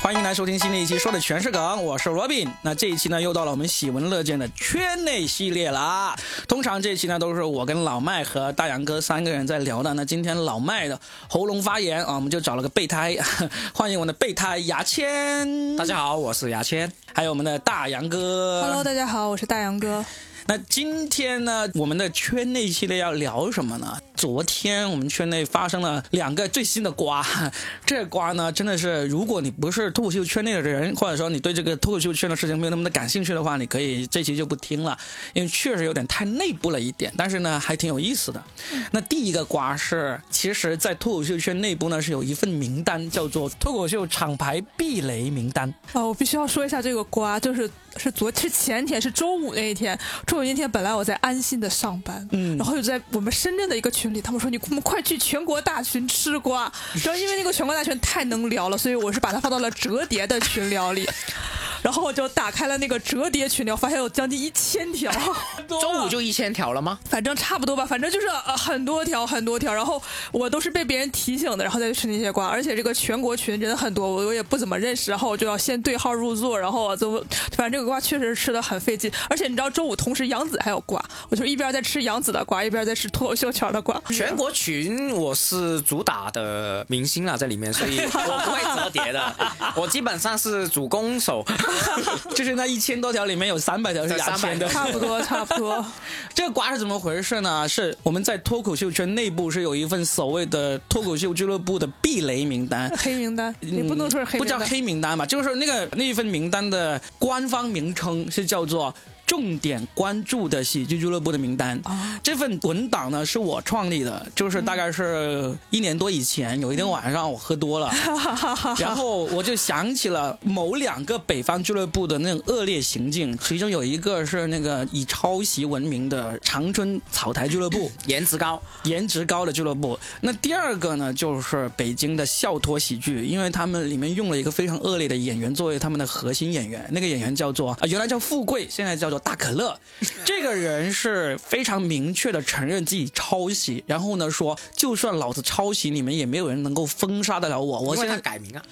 欢迎来收听新的一期，说的全是梗，我是 Robin。那这一期呢，又到了我们喜闻乐见的圈内系列啦。通常这一期呢，都是我跟老麦和大杨哥三个人在聊的。那今天老麦的喉咙发炎啊，我们就找了个备胎，欢迎我们的备胎牙签。大家好，我是牙签，还有我们的大杨哥。Hello，大家好，我是大杨哥。那今天呢，我们的圈内系列要聊什么呢？昨天我们圈内发生了两个最新的瓜，这瓜呢真的是，如果你不是脱口秀圈内的人，或者说你对这个脱口秀圈的事情没有那么的感兴趣的话，你可以这期就不听了，因为确实有点太内部了一点，但是呢还挺有意思的。那第一个瓜是，其实，在脱口秀圈内部呢是有一份名单，叫做脱口秀厂牌避雷名单。啊，我必须要说一下这个瓜，就是是昨是前天是周五那一天，周五那天本来我在安心的上班，嗯，然后就在我们深圳的一个群里，他们说你我们快去全国大群吃瓜，然后因为那个全国大群太能聊了，所以我是把它放到了折叠的群聊里。然后我就打开了那个折叠群聊，发现有将近一千条。周五就一千条了吗？反正差不多吧，反正就是呃很多条很多条。然后我都是被别人提醒的，然后再去吃那些瓜。而且这个全国群人很多，我我也不怎么认识。然后我就要先对号入座，然后就反正这个瓜确实吃的很费劲。而且你知道周五同时杨紫还有瓜，我就一边在吃杨紫的瓜，一边在吃脱口秀圈的瓜。全国群我是主打的明星了在里面，所以我不会折叠的。我基本上是主攻手。就是那一千多条里面有三百条是牙签的，差不多差不多。这个瓜是怎么回事呢？是我们在脱口秀圈内部是有一份所谓的脱口秀俱乐部的避雷名单，黑名单，你不能说是黑，不叫黑名单吧？就是那个那一份名单的官方名名称是叫做。重点关注的喜剧俱乐部的名单，这份文档呢是我创立的，就是大概是一年多以前，有一天晚上我喝多了，然后我就想起了某两个北方俱乐部的那种恶劣行径，其中有一个是那个以抄袭闻名的长春草台俱乐部，颜值高，颜值高的俱乐部。那第二个呢就是北京的笑托喜剧，因为他们里面用了一个非常恶劣的演员作为他们的核心演员，那个演员叫做啊原来叫富贵，现在叫做。大可乐，这个人是非常明确的承认自己抄袭，然后呢说，就算老子抄袭，你们也没有人能够封杀得了我。我现在改名啊，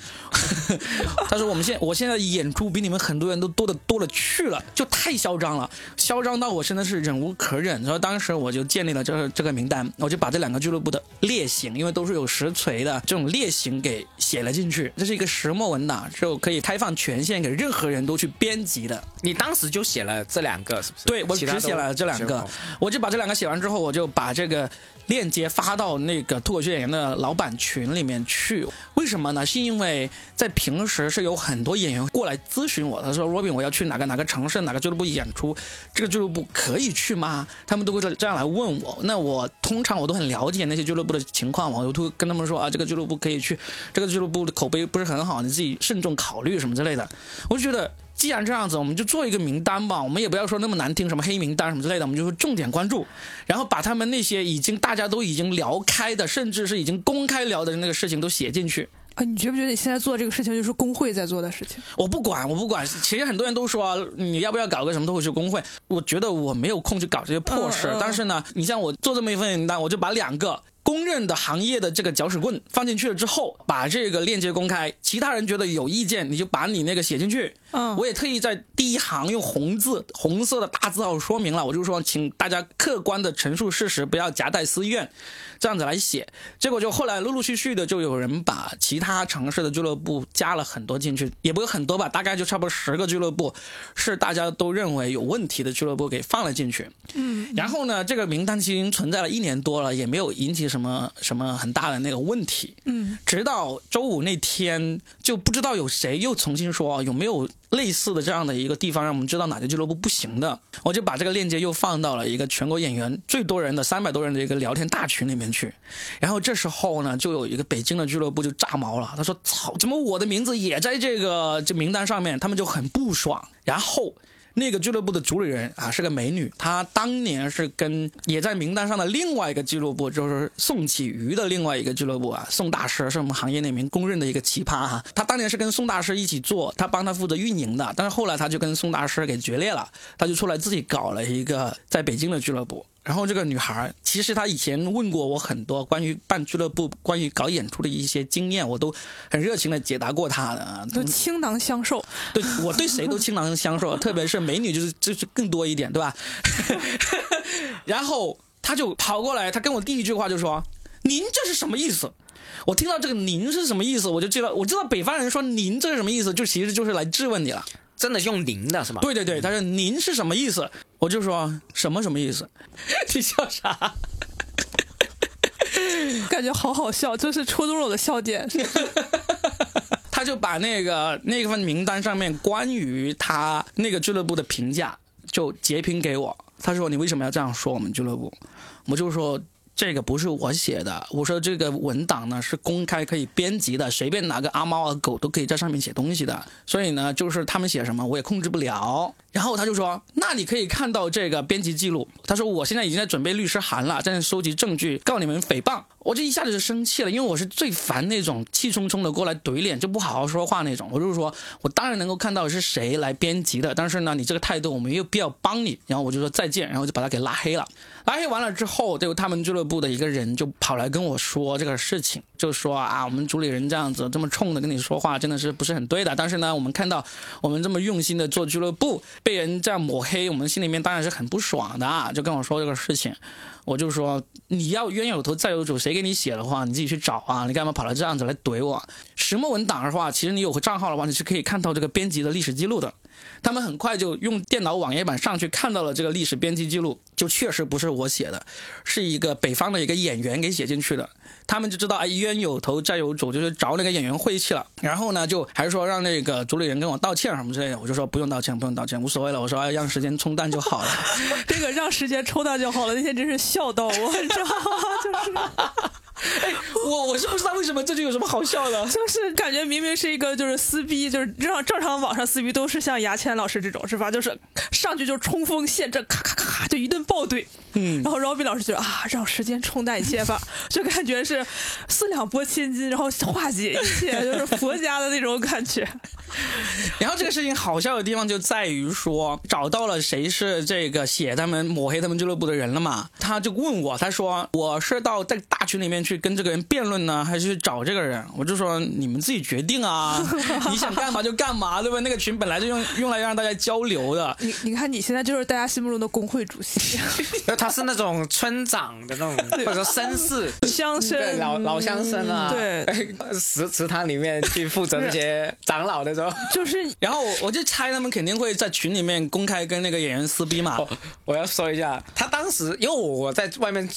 他说我们现我现在演出比你们很多人都多的多了去了，就太嚣张了，嚣张到我真的是忍无可忍。然后当时我就建立了这个这个名单，我就把这两个俱乐部的劣行，因为都是有实锤的这种劣行给写了进去。这是一个石墨文档，就可以开放权限给任何人都去编辑的。你当时就写了。这两个是不是？对我只写了这两个，我就把这两个写完之后，我就把这个链接发到那个脱口秀演员的老板群里面去。为什么呢？是因为在平时是有很多演员过来咨询我，他说：“Robin，我要去哪个哪个城市哪个俱乐部演出，这个俱乐部可以去吗？”他们都会这样来问我。那我通常我都很了解那些俱乐部的情况，我都跟他们说啊，这个俱乐部可以去，这个俱乐部的口碑不是很好，你自己慎重考虑什么之类的。我就觉得。既然这样子，我们就做一个名单吧。我们也不要说那么难听，什么黑名单什么之类的，我们就说重点关注，然后把他们那些已经大家都已经聊开的，甚至是已经公开聊的那个事情都写进去。啊，你觉不觉得你现在做这个事情就是工会在做的事情？我不管，我不管。其实很多人都说你要不要搞个什么脱口秀工会？我觉得我没有空去搞这些破事。但是呢，你像我做这么一份名单，我就把两个。公认的行业的这个搅屎棍放进去了之后，把这个链接公开，其他人觉得有意见，你就把你那个写进去。嗯，我也特意在第一行用红字、红色的大字号说明了，我就说，请大家客观的陈述事实，不要夹带私怨，这样子来写。结果就后来陆陆续续的就有人把其他城市的俱乐部加了很多进去，也不是很多吧，大概就差不多十个俱乐部是大家都认为有问题的俱乐部给放了进去。嗯，然后呢，这个名单其实存在了一年多了，也没有引起什。什么什么很大的那个问题？嗯，直到周五那天，就不知道有谁又重新说有没有类似的这样的一个地方，让我们知道哪个俱乐部不行的。我就把这个链接又放到了一个全国演员最多人的三百多人的一个聊天大群里面去。然后这时候呢，就有一个北京的俱乐部就炸毛了，他说：“操，怎么我的名字也在这个这名单上面？”他们就很不爽。然后。那个俱乐部的主理人啊是个美女，她当年是跟也在名单上的另外一个俱乐部，就是宋启瑜的另外一个俱乐部啊，宋大师是我们行业里面公认的一个奇葩哈。她当年是跟宋大师一起做，她帮他负责运营的，但是后来他就跟宋大师给决裂了，他就出来自己搞了一个在北京的俱乐部。然后这个女孩，其实她以前问过我很多关于办俱乐部、关于搞演出的一些经验，我都很热情的解答过她的。都倾囊相授。对我对谁都倾囊相授，特别是美女就是就是更多一点，对吧？然后她就跑过来，她跟我第一句话就说：“您这是什么意思？”我听到这个“您”是什么意思，我就知道，我知道北方人说“您”这是什么意思，就其实就是来质问你了。真的用您的是吗？对对对，他说您是什么意思？我就说什么什么意思？你笑啥？感觉好好笑，这是戳中了我的笑点。他就把那个那份名单上面关于他那个俱乐部的评价就截屏给我。他说你为什么要这样说我们俱乐部？我就说。这个不是我写的，我说这个文档呢是公开可以编辑的，随便哪个阿猫阿狗都可以在上面写东西的，所以呢，就是他们写什么我也控制不了。然后他就说，那你可以看到这个编辑记录。他说我现在已经在准备律师函了，在收集证据告你们诽谤。我这一下子就生气了，因为我是最烦那种气冲冲的过来怼脸就不好好说话那种。我就是说我当然能够看到是谁来编辑的，但是呢，你这个态度我没有必要帮你。然后我就说再见，然后就把他给拉黑了。拉黑完了之后，就他们俱乐部的一个人就跑来跟我说这个事情，就说啊，我们主理人这样子这么冲的跟你说话，真的是不是很对的。但是呢，我们看到我们这么用心的做俱乐部，被人这样抹黑，我们心里面当然是很不爽的。就跟我说这个事情，我就说你要冤有头债有主，谁给你写的话你自己去找啊，你干嘛跑到这样子来怼我？石墨文档的话，其实你有个账号的话，你是可以看到这个编辑的历史记录的。他们很快就用电脑网页版上去看到了这个历史编辑记录，就确实不是我写的，是一个北方的一个演员给写进去的。他们就知道哎冤有头债有主，就是找那个演员晦气了。然后呢，就还是说让那个主理人跟我道歉什么之类的。我就说不用道歉，不用道歉，无所谓了。我说让时间冲淡就好了。这个让时间冲淡就好了，那天真是笑到我，你知道吗？就是。哎，我我是不知道为什么这就有什么好笑的，就是感觉明明是一个就是撕逼，就是正正常网上撕逼都是像牙签老师这种是吧？就是上去就冲锋陷阵，咔咔咔咔就一顿爆怼。嗯，然后 Robin 老师觉得啊，让时间冲淡一切吧，就感觉是四两拨千斤，然后化解一切，就是佛家的那种感觉。然后这个事情好笑的地方就在于说，找到了谁是这个写他们抹黑他们俱乐部的人了嘛？他就问我，他说我是到在大群里面去跟这个人辩论呢，还是去找这个人？我就说你们自己决定啊，你想干嘛就干嘛，对吧？那个群本来就用用来让大家交流的。你你看你现在就是大家心目中的工会主席，他是那种村长的那种，或者说绅士乡绅，老老乡绅啊，对，祠祠堂里面去负责那些长老的就是，然后我我就猜他们肯定会在群里面公开跟那个演员撕逼嘛。我要说一下，他当时因为我在外面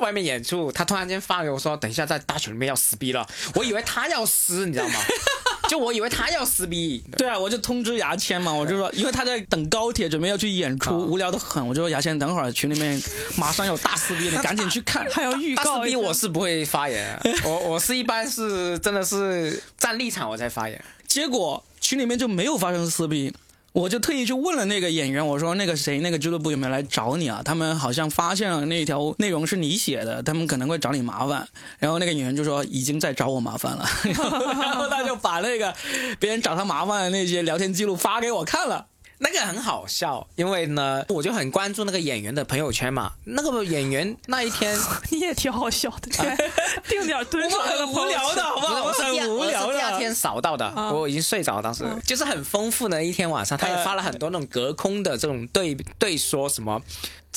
外面演出，他突然间发给我说，等一下在大群里面要撕逼了，我以为他要撕，你知道吗？就我以为他要撕逼。对啊，我就通知牙签嘛，我就说，因为他在等高铁，准备要去演出，无聊的很，我就说牙签等会儿群里面马上有大撕逼，你 赶紧去看，还要预告。撕逼我是不会发言，我我是一般是真的是站立场我才发言，结果。群里面就没有发生撕逼，我就特意去问了那个演员，我说那个谁，那个俱乐部有没有来找你啊？他们好像发现了那条内容是你写的，他们可能会找你麻烦。然后那个演员就说已经在找我麻烦了，然后他就把那个别人找他麻烦的那些聊天记录发给我看了。那个很好笑，因为呢，我就很关注那个演员的朋友圈嘛。那个演员那一天，你也挺好笑的，定点蹲守很无聊的，好不好？我很无聊的。第二天扫到的，我已经睡着，当时就是很丰富的一天晚上，他也发了很多那种隔空的这种对对说什么。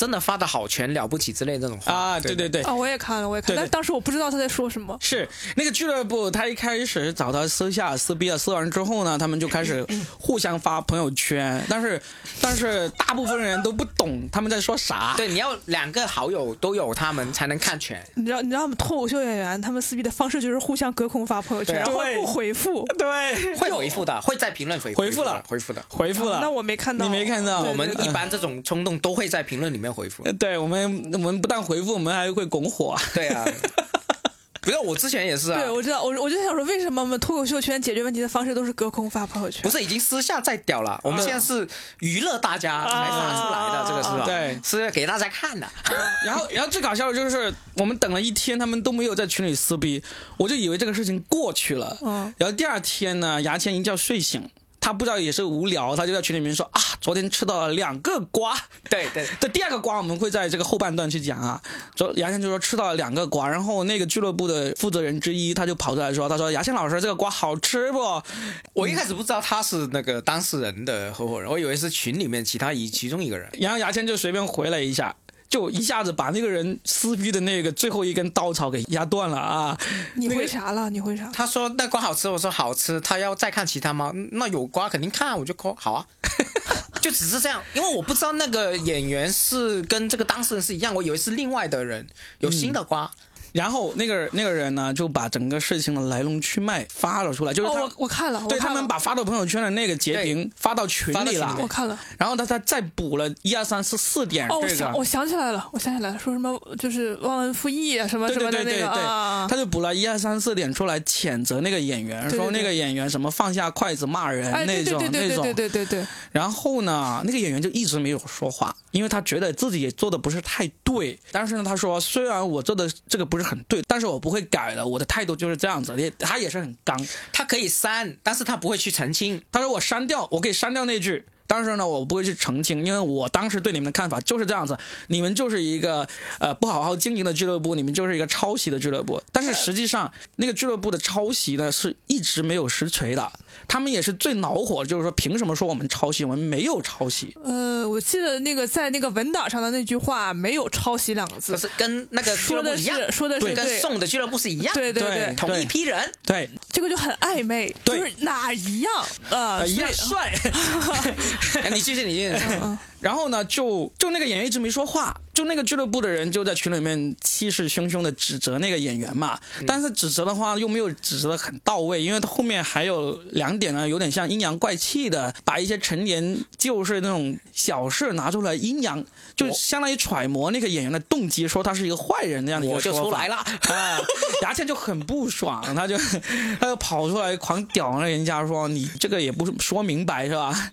真的发的好全了不起之类这种话啊，对对对啊，我也看了，我也看，但当时我不知道他在说什么。是那个俱乐部，他一开始找他私下撕逼了，撕完之后呢，他们就开始 互相发朋友圈，但是但是大部分人都不懂他们在说啥。对，你要两个好友都有他们才能看全。你知道你知道吗？脱口秀演员他们撕逼的方式就是互相隔空发朋友圈，然后不回复。对，会回复的，会在评论回回复了，回复的，回复了。那我没看到，你没看到？我们一般这种冲动都会在评论里面回复。对我们，我们不但回复，我们还会拱火。对啊，不要我之前也是啊。对，我知道，我我就想说，为什么我们脱口秀圈解决问题的方式都是隔空发朋友圈？不是已经私下在屌了？我们现在是娱乐大家才发出来的，这个是吧？对，是给大家看的。然后，然后最搞笑的就是，我们等了一天，他们都没有在群里撕逼，我就以为这个事情过去了。嗯。然后第二天呢，牙签一觉睡醒。他不知道也是无聊，他就在群里面说啊，昨天吃到了两个瓜。对对，这第二个瓜我们会在这个后半段去讲啊。说牙签就说吃到了两个瓜，然后那个俱乐部的负责人之一他就跑出来说，他说牙签老师这个瓜好吃不？我一开始不知道他是那个当事人的合伙人，我以为是群里面其他一其中一个人。然后牙签就随便回了一下。就一下子把那个人撕逼的那个最后一根稻草给压断了啊！你回啥了？你回啥？他说那瓜好吃，我说好吃。他要再看其他吗？那有瓜肯定看，我就扣好啊。就只是这样，因为我不知道那个演员是跟这个当事人是一样，我以为是另外的人，有新的瓜。然后那个那个人呢，就把整个事情的来龙去脉发了出来，就是他、哦，我我看了，对他们把发到朋友圈的那个截屏发到群里了我看了。然后他他再补了一二三四四点哦，我这个想我。想起来了，我想起来了，说什么就是忘恩负义啊，什么什么的那个对对对对，啊。他就补了一二三四点出来谴责那个演员，说那个演员什么放下筷子骂人那种对对对对那种。对对对，然后呢，那个演员就一直没有说话，因为他觉得自己也做的不是太对。但是呢，他说虽然我做的这个不是很对，但是我不会改的，我的态度就是这样子。也他也是很刚，他可以删，但是他不会去澄清。他说我删掉，我可以删掉那句。但是呢，我不会去澄清，因为我当时对你们的看法就是这样子，你们就是一个呃不好好经营的俱乐部，你们就是一个抄袭的俱乐部。但是实际上，那个俱乐部的抄袭呢是一直没有实锤的，他们也是最恼火，就是说凭什么说我们抄袭？我们没有抄袭。呃，我记得那个在那个文档上的那句话没有“抄袭”两个字，是跟那个俱说的乐部一样，是说的是跟对送的俱乐部是一样，对对对对，同一批人。对，这个就很暧昧，就是哪一样啊？呃，一样帅。哎你继续，你继续。然后呢，就就那个演员一直没说话，就那个俱乐部的人就在群里面气势汹汹的指责那个演员嘛。但是指责的话又没有指责的很到位，因为他后面还有两点呢，有点像阴阳怪气的，把一些陈年旧事那种小事拿出来阴阳，就相当于揣摩那个演员的动机，说他是一个坏人那样的一个我就出来了，啊，牙签就很不爽，他就他就跑出来狂屌那人家说你这个也不说明白是吧？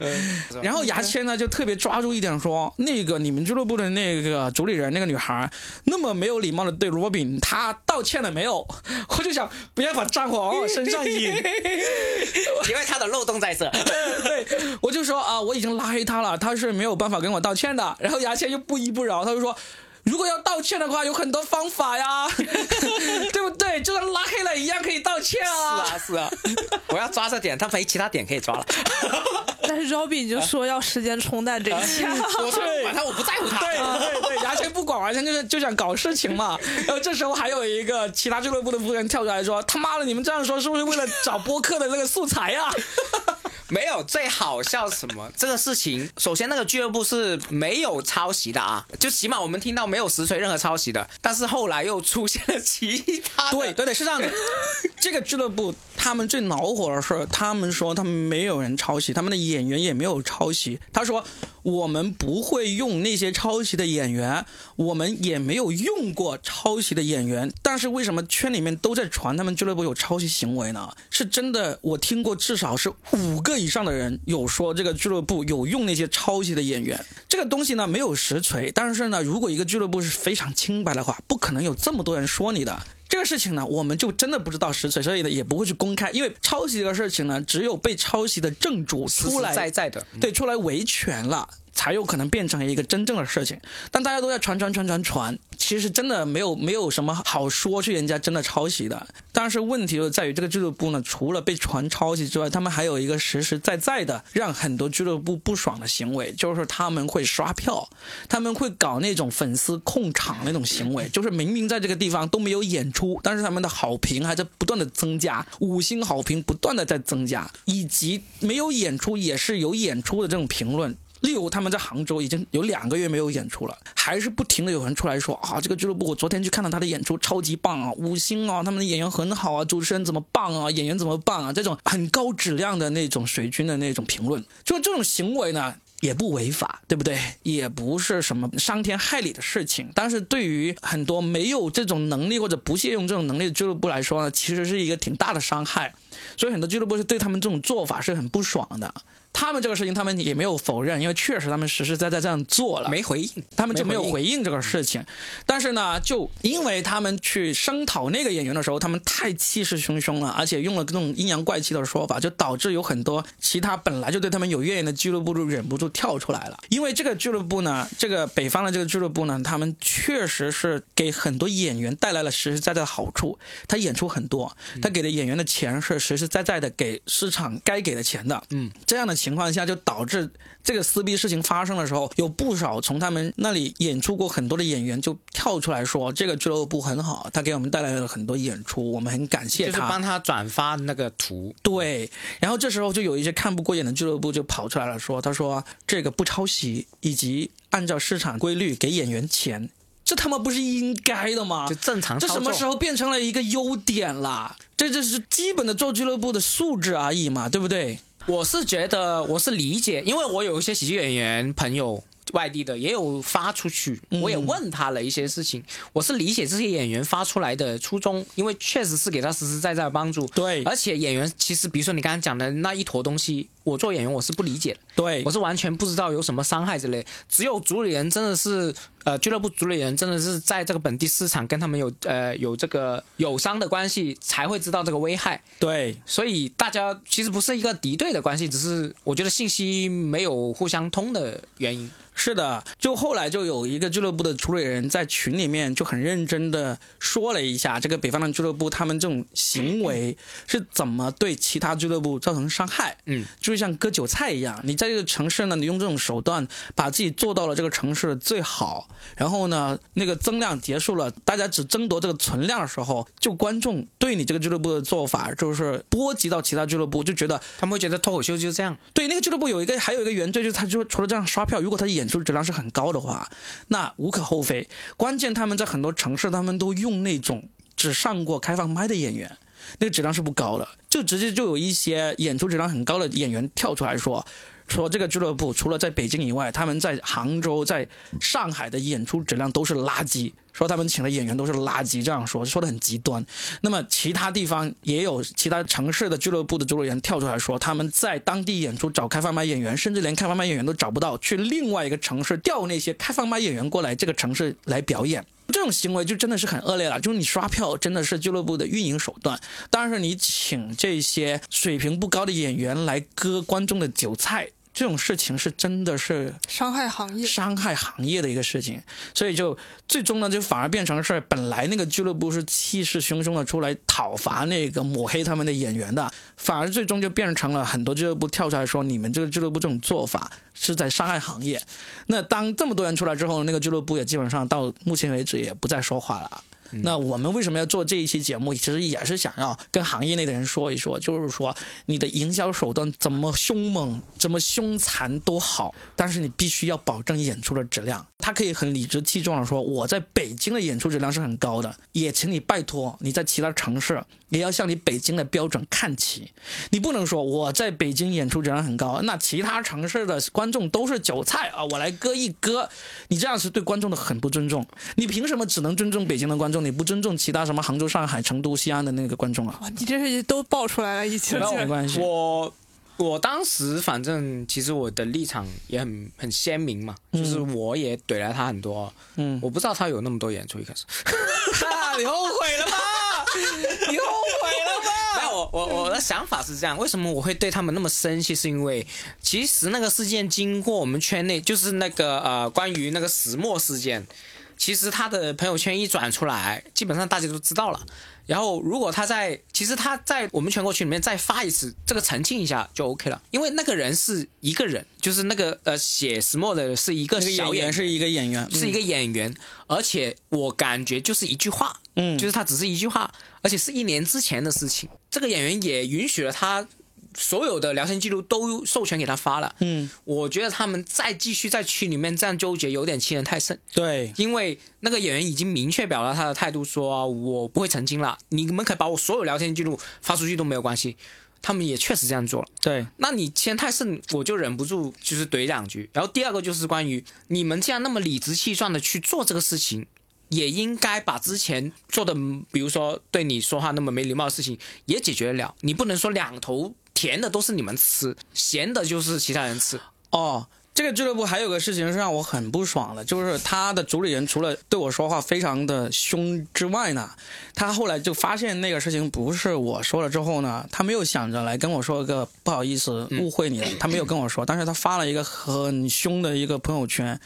然后牙签呢就特别抓住一点说，那个你们俱乐部的那个主理人那个女孩那么没有礼貌的对罗宾，她道歉了没有？我就想不要把战火往我身上引，因为他的漏洞在这。对，我就说啊，我已经拉黑他了，他是没有办法跟我道歉的。然后牙签又不依不饶，他就说。如果要道歉的话，有很多方法呀，对不对？就算拉黑了一样，可以道歉啊是啊。啊是啊，我要抓着点，他没其他点可以抓了。但是 Robin 就说要时间冲淡这一切，我说不管他，我不在乎他。对对对，牙签不管，完全就是就想搞事情嘛。然后这时候还有一个其他俱乐部的负责人跳出来说：“他妈的，你们这样说是不是为了找播客的那个素材呀、没有，最好笑什么？这个事情，首先那个俱乐部是没有抄袭的啊，就起码我们听到没有实锤任何抄袭的。但是后来又出现了其他的 对对对，是这样的。这个俱乐部他们最恼火的是，他们说他们没有人抄袭，他们的演员也没有抄袭。他说我们不会用那些抄袭的演员，我们也没有用过抄袭的演员。但是为什么圈里面都在传他们俱乐部有抄袭行为呢？是真的，我听过至少是五个以上的人有说这个俱乐部有用那些抄袭的演员。这个东西呢没有实锤，但是呢，如果一个俱乐部是非常清白的话，不可能有这么多人说你的。这个事情呢，我们就真的不知道实锤，所以呢也不会去公开，因为抄袭这个事情呢，只有被抄袭的正主出来在在的。对，出来维权了，才有可能变成一个真正的事情。但大家都在传传传传传，其实真的没有没有什么好说去人家真的抄袭的。但是问题就在于这个俱乐部呢，除了被传抄袭之外，他们还有一个实实在在的让很多俱乐部不爽的行为，就是他们会刷票，他们会搞那种粉丝控场那种行为，就是明明在这个地方都没有演出，但是他们的好评还在不断的增加，五星好评不断的在增加，以及没有演出也是有演出的这种评论。例如，他们在杭州已经有两个月没有演出了，还是不停的有人出来说啊，这个俱乐部我昨天去看了他的演出，超级棒啊，五星啊，他们的演员很好啊，主持人怎么棒啊，演员怎么棒啊，这种很高质量的那种水军的那种评论，就这种行为呢。也不违法，对不对？也不是什么伤天害理的事情。但是对于很多没有这种能力或者不屑用这种能力的俱乐部来说呢，其实是一个挺大的伤害。所以很多俱乐部是对他们这种做法是很不爽的。他们这个事情，他们也没有否认，因为确实他们实实在在这样做了，没回应，他们就没有回应这个事情。但是呢，就因为他们去声讨那个演员的时候，他们太气势汹汹了，而且用了各种阴阳怪气的说法，就导致有很多其他本来就对他们有怨言的俱乐部就忍不住跳出来了。因为这个俱乐部呢，这个北方的这个俱乐部呢，他们确实是给很多演员带来了实实在在的好处。他演出很多，他给的演员的钱是实实在在的给市场该给的钱的。嗯，这样的情况下就导致这个撕逼事情发生的时候，有不少从他们那里演出过很多的演员就跳出来说，这个俱乐部很好，他给我们带来了很多演出，我们很感谢他。就是帮他转发那个图，对，然后这时候就有一些看不过眼的俱乐部就跑出来了说，他说这个不抄袭，以及按照市场规律给演员钱，这他妈不是应该的吗就？正常这。什么时候变成了一个优点了？这就是基本的做俱乐部的素质而已嘛，对不对？我是觉得我是理解，因为我有一些喜剧演员朋友，外地的也有发出去，嗯。我也问他了一些事情，我是理解这些演员发出来的初衷，因为确实是给他实实在在的帮助。对。而且演员其实，比如说你刚刚讲的那一坨东西，我做演员我是不理解的，对我是完全不知道有什么伤害之类。只有主理人真的是，呃，俱乐部主理人真的是在这个本地市场跟他们有呃有这个友商的关系，才会知道这个危害。对，所以大家其实不是一个敌对的关系，只是我觉得信息没有互相通的原因。是的，就后来就有一个俱乐部的主理人在群里面就很认真的说了一下，这个北方的俱乐部他们这种行为 是怎么对其他俱乐部造成伤害。嗯，就是像割韭菜一样，你在这个城市呢，你用这种手段把自己做到了这个城市的最好，然后呢，那个增量结束了，大家只争夺这个存量的时候，就观众对你这个俱乐部的做法就是波及到其他俱乐部，就觉得他们会觉得脱口秀就是这样，对，那个俱乐部有一个还有一个原罪，就是他就除了这样刷票，如果他演出质量是很高的话，那无可厚非。关键他们在很多城市，他们都用那种只上过开放麦的演员，那个质量是不高的，就直接就有一些演出质量很高的演员跳出来说。说这个俱乐部除了在北京以外，他们在杭州、在上海的演出质量都是垃圾。说他们请的演员都是垃圾，这样说说的很极端。那么其他地方也有其他城市的俱乐部的主理人跳出来说，他们在当地演出找开放麦演员，甚至连开放麦演员都找不到，去另外一个城市调那些开放麦演员过来这个城市来表演。这种行为就真的是很恶劣了，就是你刷票真的是俱乐部的运营手段，但是你请这些水平不高的演员来割观众的韭菜。这种事情是真的是伤害行业。伤害行业的一个事情，所以就最终呢，就反而变成是本来那个俱乐部是气势汹汹的出来讨伐那个抹黑他们的演员的，反而最终就变成了很多俱乐部跳出来说，你们这个俱乐部这种做法是在伤害行业。那当这么多人出来之后，那个俱乐部也基本上到目前为止也不再说话了。那我们为什么要做这一期节目？其实也是想要跟行业内的人说一说，就是说你的营销手段怎么凶猛、怎么凶残都好，但是你必须要保证演出的质量。他可以很理直气壮的说，我在北京的演出质量是很高的，也请你拜托你在其他城市也要向你北京的标准看齐。你不能说我在北京演出质量很高，那其他城市的观众都是韭菜啊，我来割一割，你这样是对观众的很不尊重。你凭什么只能尊重北京的观众，你不尊重其他什么杭州、上海、成都、西安的那个观众啊？你这是都爆出来了，一起。没关系我我当时反正其实我的立场也很很鲜明嘛，就是我也怼了他很多。嗯，我不知道他有那么多演出一开始。你后悔了吗？你后悔了吗？没有，我我我的想法是这样，为什么我会对他们那么生气？是因为其实那个事件经过我们圈内，就是那个呃关于那个石墨事件，其实他的朋友圈一转出来，基本上大家都知道了。然后如果他在，其实他在我们全国群里面再发一次，这个澄清一下就 OK 了，因为那个人是一个人，就是那个呃写 small 的是一个小演员，演员是一个演员，是一个演员，而且我感觉就是一句话，嗯就是他只是一句话，而且是一年之前的事情。这个演员也允许了他所有的聊天记录都授权给他发了。嗯，我觉得他们再继续在群里面这样纠结，有点欺人太甚。对，因为那个演员已经明确表达他的态度说，我不会澄清了，你们可以把我所有聊天记录发出去都没有关系。他们也确实这样做了。对，那你欺人太甚，我就忍不住就是怼两句。然后第二个就是关于你们这样那么理直气壮的去做这个事情，也应该把之前做的，比如说对你说话那么没礼貌的事情也解决得了。你不能说两头甜的都是你们吃，咸的就是其他人吃。哦，这个俱乐部还有个事情是让我很不爽的，就是他的主理人除了对我说话非常的凶之外呢，他后来就发现那个事情不是我说了之后呢，他没有想着来跟我说个不好意思误会你了，他没有跟我说，但是他发了一个很凶的一个朋友圈，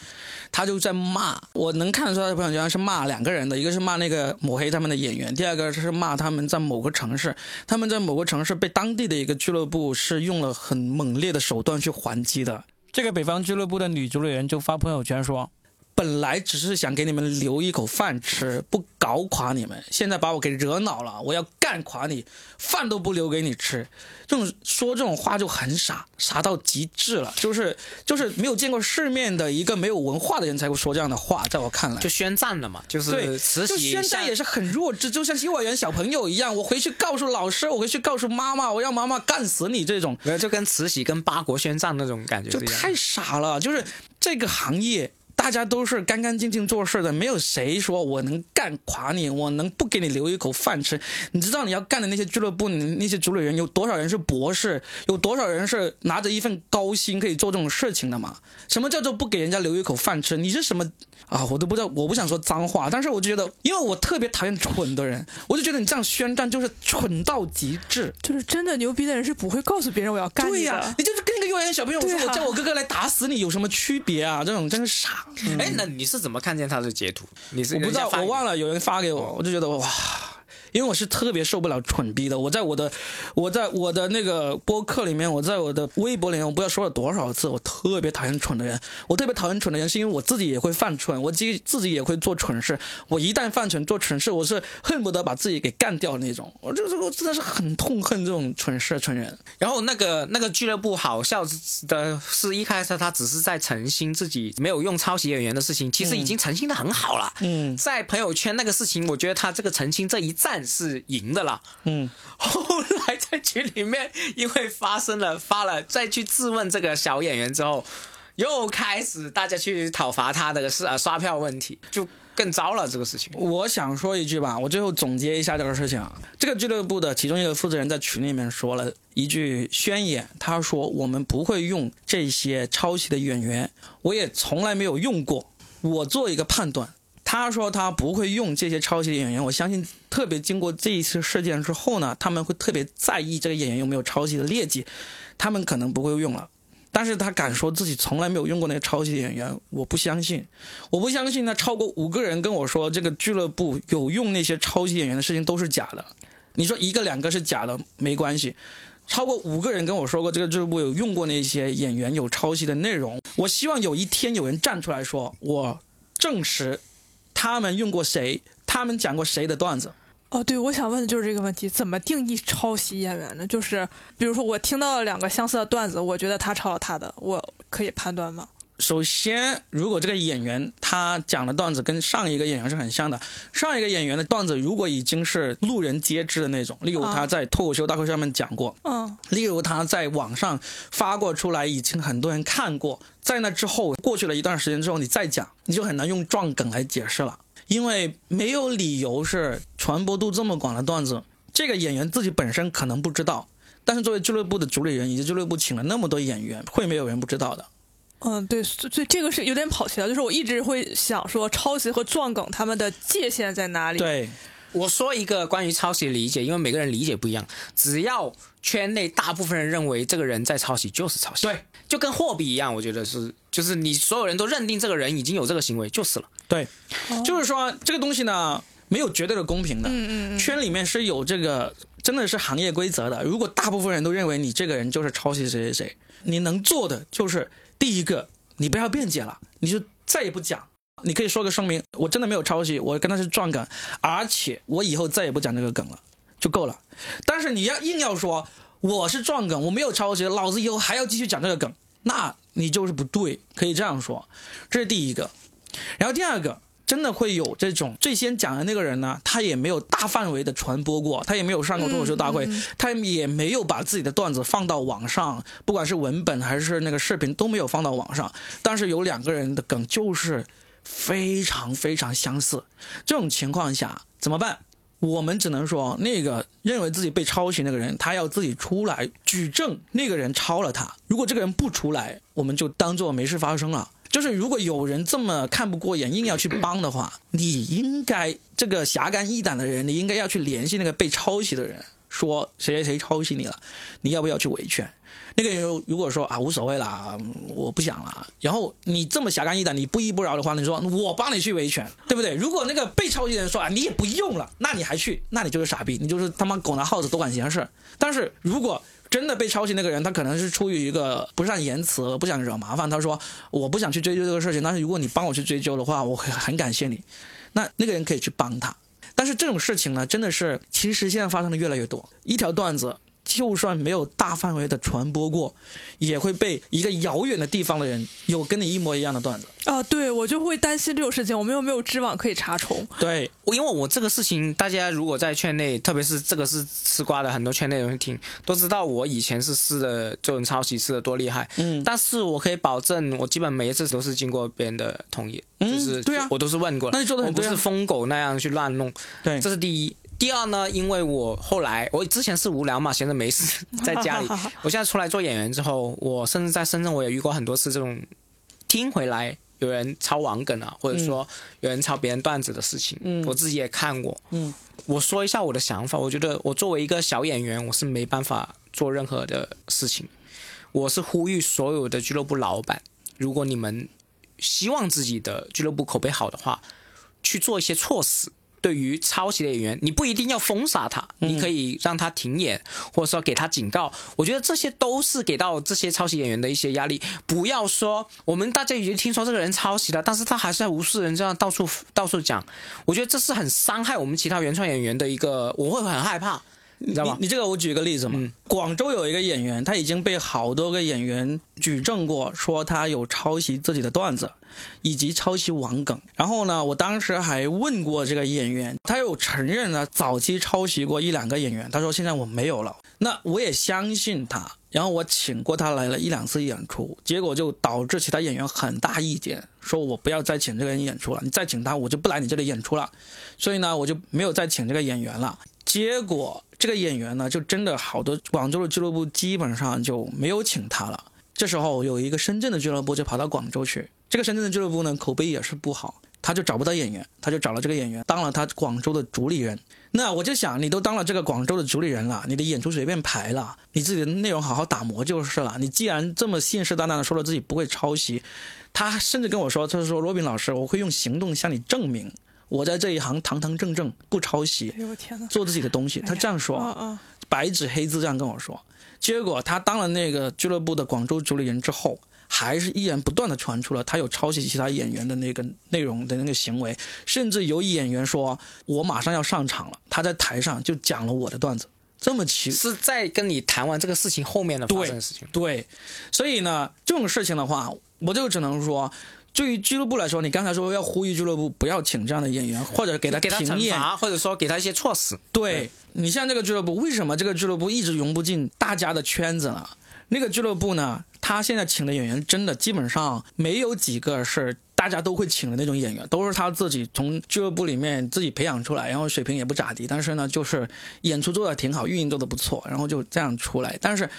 他就在骂，我能看得出他的朋友圈是骂两个人的，一个是骂那个抹黑他们的演员，第二个是骂他们在某个城市，他们在某个城市被当地的一个俱乐部是用了很猛烈的手段去还击的。这个北方俱乐部的女主理员就发朋友圈说：“本来只是想给你们留一口饭吃，不搞垮你们，现在把我给惹恼了，我要干垮你，饭都不留给你吃。”这种说这种话就很傻，傻到极致了，就是就是没有见过世面的一个没有文化的人才会说这样的话，在我看来就宣战了嘛，就是对，就慈禧像宣战也是很弱智，就像幼儿园小朋友一样，我回去告诉老师，我回去告诉妈妈，我让妈妈干死你这种。就跟慈禧跟八国宣战那种感觉就。太傻了，就是这个行业。大家都是干干净净做事的，没有谁说我能干垮你，我能不给你留一口饭吃。你知道你要干的那些俱乐部，你那些主理人有多少人是博士，有多少人是拿着一份高薪可以做这种事情的吗？什么叫做不给人家留一口饭吃？你是什么啊？我都不知道，我不想说脏话，但是我就觉得，因为我特别讨厌蠢的人，我就觉得你这样宣战就是蠢到极致。就是真的牛逼的人是不会告诉别人我要干你对呀、的。你就是跟一个幼儿园小朋友说，啊我叫我哥哥来打死你，有什么区别啊？这种真是傻。哎，那你是怎么看见他的截图？你是我不知道，我忘。了有人发给我，我就觉得哇，因为我是特别受不了蠢逼的。我在我的我在我的那个播客里面，我在我的微博里面，我不知道说了多少次，我特别讨厌蠢的人。我特别讨厌蠢的人，是因为我自己也会犯蠢，我自己自己也会做蠢事。我一旦犯蠢做蠢事，我是恨不得把自己给干掉的那种。我这这个真的是很痛恨这种蠢事蠢人。然后那个那个俱乐部好笑的是一开始他只是在澄清自己没有用抄袭演员的事情，其实已经澄清的很好了。嗯在朋友圈那个事情，我觉得他这个澄清这一战是赢的啦。嗯，后来在群里面，因为发生了发了再去质问这个小演员之后，又开始大家去讨伐他的是啊刷票问题，就更糟了这个事情。我想说一句吧，我最后总结一下这个事情啊。这个俱乐部的其中一个负责人在群里面说了一句宣言，他说：“我们不会用这些抄袭的演员，我也从来没有用过。我做一个判断。”他说他不会用这些抄袭的演员，我相信特别经过这一次事件之后呢，他们会特别在意这个演员有没有抄袭的劣迹，他们可能不会用了。但是他敢说自己从来没有用过那个抄袭的演员，我不相信。我不相信他超过五个人跟我说这个俱乐部有用那些抄袭演员的事情都是假的。你说一个两个是假的没关系，超过五个人跟我说过这个俱乐部有用过那些演员有抄袭的内容。我希望有一天有人站出来说，我证实他们用过谁，他们讲过谁的段子。哦，对，我想问的就是这个问题：怎么定义抄袭演员呢？就是比如说，我听到了两个相似的段子，我觉得他抄了他的，我可以判断吗？首先，如果这个演员他讲的段子跟上一个演员是很像的，上一个演员的段子如果已经是路人皆知的那种，例如他在脱口秀大会上面讲过，嗯，例如他在网上发过出来，已经很多人看过，在那之后过去了一段时间之后，你再讲，你就很难用撞梗来解释了，因为没有理由是传播度这么广的段子，这个演员自己本身可能不知道，但是作为俱乐部的主理人以及俱乐部请了那么多演员，会没有人不知道的。嗯，对，所以这个是有点跑题了。就是我一直会想说，抄袭和撞梗他们的界限在哪里？，对，我说一个关于抄袭的理解，因为每个人理解不一样。只要圈内大部分人认为这个人在抄袭，就是抄袭。对，就跟货币一样，我觉得是，就是你所有人都认定这个人已经有这个行为，就是了。对，就是说这个东西呢，没有绝对的公平的。嗯嗯嗯，圈里面是有这个，真的是行业规则的。如果大部分人都认为你这个人就是抄袭谁谁谁，你能做的就是第一个，你不要辩解了，你就再也不讲。你可以说个声明，我真的没有抄袭，我跟他是撞梗，而且我以后再也不讲这个梗了，就够了。但是你要硬要说我是撞梗，我没有抄袭，老子以后还要继续讲这个梗，那你就是不对，可以这样说。这是第一个。然后第二个，真的会有这种最先讲的那个人呢，他也没有大范围的传播过，他也没有上过脱口秀大会，他也没有把自己的段子放到网上，不管是文本还是那个视频都没有放到网上。但是有两个人的梗就是非常非常相似。这种情况下怎么办？我们只能说，那个认为自己被抄袭那个人，他要自己出来举证，那个人抄了他。如果这个人不出来，我们就当做没事发生了。就是如果有人这么看不过眼，硬要去帮的话，你应该这个侠肝义胆的人，你应该要去联系那个被抄袭的人，说谁谁谁抄袭你了，你要不要去维权？那个人如果说啊无所谓啦，我不想了，然后你这么侠肝义胆，你不依不饶的话，你说我帮你去维权，对不对？如果那个被抄袭的人说啊你也不用了，那你还去，那你就是傻逼，你就是他妈狗拿耗子多管闲事。但是如果真的被抄袭那个人，他可能是出于一个不善言辞，不想惹麻烦，他说我不想去追究这个事情，但是如果你帮我去追究的话，我很很感谢你。那那个人可以去帮他，但是这种事情呢，真的是其实现在发生的越来越多，一条段子。就算没有大范围的传播过，也会被一个遥远的地方的人有跟你一模一样的段子。啊，对我就会担心这种事情，我们又没有知网可以查重。对，因为我这个事情，大家如果在圈内，特别是这个是吃瓜的很多圈内人听，都知道我以前是撕的这种抄袭撕的多厉害。嗯，但是我可以保证，我基本每一次都是经过别人的同意，就是对啊，我都是问过了那你做的很不是疯狗那样去乱弄。对，这是第一。第二呢，因为我后来我之前是无聊嘛，闲着没事 在家里。我现在出来做演员之后，我甚至在深圳我也遇过很多次这种听回来有人抄网梗啊，或者说有人抄别人段子的事情。嗯，我自己也看过。嗯，我说一下我的想法，我觉得我作为一个小演员，我是没办法做任何的事情。我是呼吁所有的俱乐部老板，如果你们希望自己的俱乐部口碑好的话，去做一些措施。对于抄袭的演员，你不一定要封杀他，你可以让他停演，或者说给他警告。我觉得这些都是给到这些抄袭演员的一些压力。不要说我们大家已经听说这个人抄袭了，但是他还是在无视人这样到处到处讲。我觉得这是很伤害我们其他原创演员的一个，我会很害怕。你知道吗？你这个我举个例子嘛。广州有一个演员，他已经被好多个演员举证过，说他有抄袭自己的段子，以及抄袭网梗。然后呢，我当时还问过这个演员，他有承认了早期抄袭过一两个演员。他说现在我没有了。那我也相信他。然后我请过他来了一两次演出，结果就导致其他演员很大意见，说我不要再请这个人演出了，你再请他我就不来你这里演出了。所以呢，我就没有再请这个演员了。结果这个演员呢，就真的好多广州的俱乐部基本上就没有请他了。这时候有一个深圳的俱乐部就跑到广州去，这个深圳的俱乐部呢口碑也是不好，他就找不到演员，他就找了这个演员当了他广州的主理人。那我就想，你都当了这个广州的主理人了，你的演出随便排了，你自己的内容好好打磨就是了。你既然这么信誓旦旦的说了自己不会抄袭，他甚至跟我说，他说罗宾老师，我会用行动向你证明。我在这一行堂堂正正不抄袭，做自己的东西。他这样说，白纸黑字这样跟我说。结果他当了那个俱乐部的广州主理人之后，还是依然不断的传出了他有抄袭其他演员的那个 内容的那个行为，甚至有演员说：“我马上要上场了。”他在台上就讲了我的段子，这么奇是在跟你谈完这个事情后面的发生事情。对，所以呢，这种事情的话，我就只能说。对于俱乐部来说，你刚才说要呼吁俱乐部不要请这样的演员，或者给他停演，或者说给他一些措施。对你像这个俱乐部，为什么这个俱乐部一直融不进大家的圈子呢？那个俱乐部呢，他现在请的演员真的基本上没有几个是大家都会请的那种演员，都是他自己从俱乐部里面自己培养出来，然后水平也不咋地，但是呢，就是演出做的挺好，运营做的不错，然后就这样出来，但是。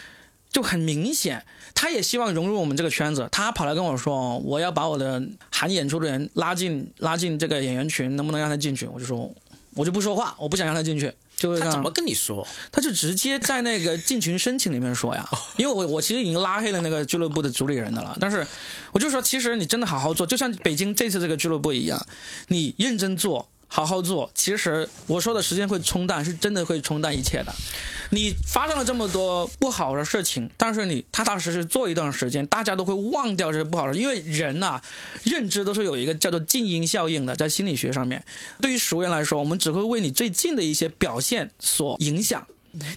就很明显，他也希望融入我们这个圈子。他跑来跟我说：“我要把我的喊演出的人拉进拉进这个演员群，能不能让他进去？”我就说：“我就不说话，我不想让他进去。”就他怎么跟你说？他就直接在那个进群申请里面说呀。因为我我其实已经拉黑了那个俱乐部的主理人的了，但是我就说，其实你真的好好做，就像北京这次这个俱乐部一样，你认真做。好好做，其实我说的时间会冲淡，是真的会冲淡一切的。你发生了这么多不好的事情，但是你踏踏实实做一段时间，大家都会忘掉这些不好的。因为人呐，认知都是有一个叫做静音效应的，在心理学上面。对于熟人来说，我们只会为你最近的一些表现所影响。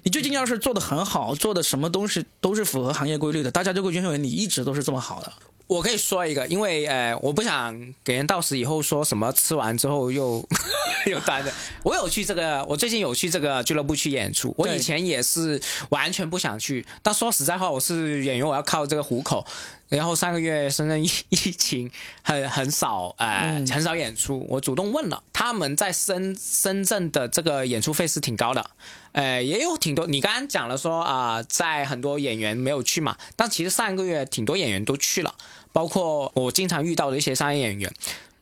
你最近要是做的很好，做的什么东西都是符合行业规律的，大家就会认为你一直都是这么好的。我可以说一个，因为呃，我不想给人到时以后说什么吃完之后又 又单的。我有去这个，我最近有去这个俱乐部去演出。我以前也是完全不想去，但说实在话，我是演员，我要靠这个糊口。然后上个月深圳疫疫情很很少，呃，很少演出。我主动问了，他们在深深圳的这个演出费是挺高的，呃，也有挺多。你刚刚讲了说啊、在很多演员没有去嘛，但其实上个月挺多演员都去了，包括我经常遇到的一些商业演员。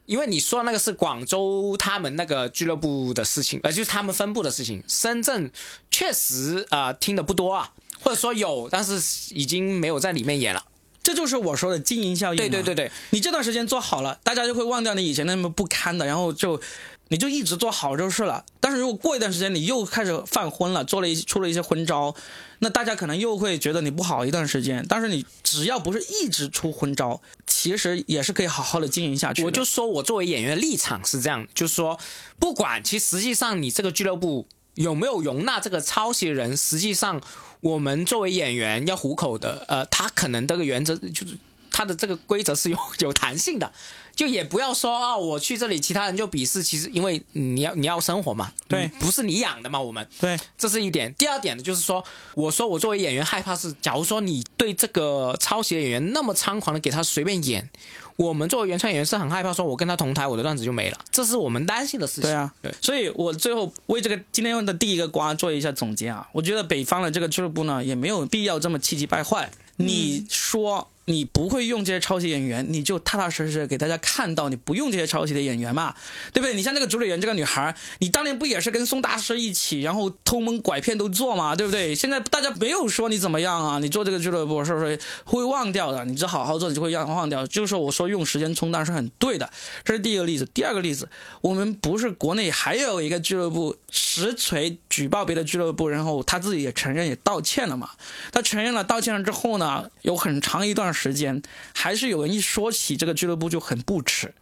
因为你说那个是广州他们那个俱乐部的事情，呃，就是他们分部的事情。深圳确实啊、呃听的不多啊，或者说有，但是已经没有在里面演了。这就是我说的经营效应。对对对，对，你这段时间做好了，大家就会忘掉你以前那么不堪的，然后就你就一直做好就是了。但是如果过一段时间你又开始犯昏了，做了一出了一些昏招，那大家可能又会觉得你不好一段时间。但是你只要不是一直出昏招，其实也是可以好好的经营下去。我就说我作为演员立场是这样，就是说，不管其实实际上你这个俱乐部有没有容纳这个抄袭人，实际上我们作为演员要糊口的，呃，他可能这个原则就是他的这个规则是有 有弹性的，就也不要说啊，我去这里，其他人就鄙视。其实因为你要你要生活嘛，对嗯不是你养的嘛，我们对这是一点。第二点呢，就是说，我说我作为演员害怕是，假如说你对这个抄袭的演员那么猖狂的给他随便演，我们作为原创演员是很害怕，说我跟他同台，我的段子就没了，这是我们担心的事情。对啊，对所以我最后为这个今天用的第一个瓜做一下总结啊，我觉得北方的这个俱乐部呢，也没有必要这么气急败坏。你说你不会用这些抄袭演员，你就踏踏实实给大家看到你不用这些抄袭的演员嘛，对不对？你像那个主理人这个女孩，你当年不也是跟宋大师一起，然后偷蒙拐骗都做嘛，对不对？现在大家没有说你怎么样啊，你做这个俱乐部是不是会忘掉的？你只好好做，你就会让忘掉。就是说我说用时间冲淡是很对的，这是第一个例子。第二个例子，我们不是国内还有一个俱乐部实锤举报别的俱乐部，然后他自己也承认也道歉了嘛？他承认了道歉了之后呢，有很长一段时间，还是有人一说起这个俱乐部就很不耻。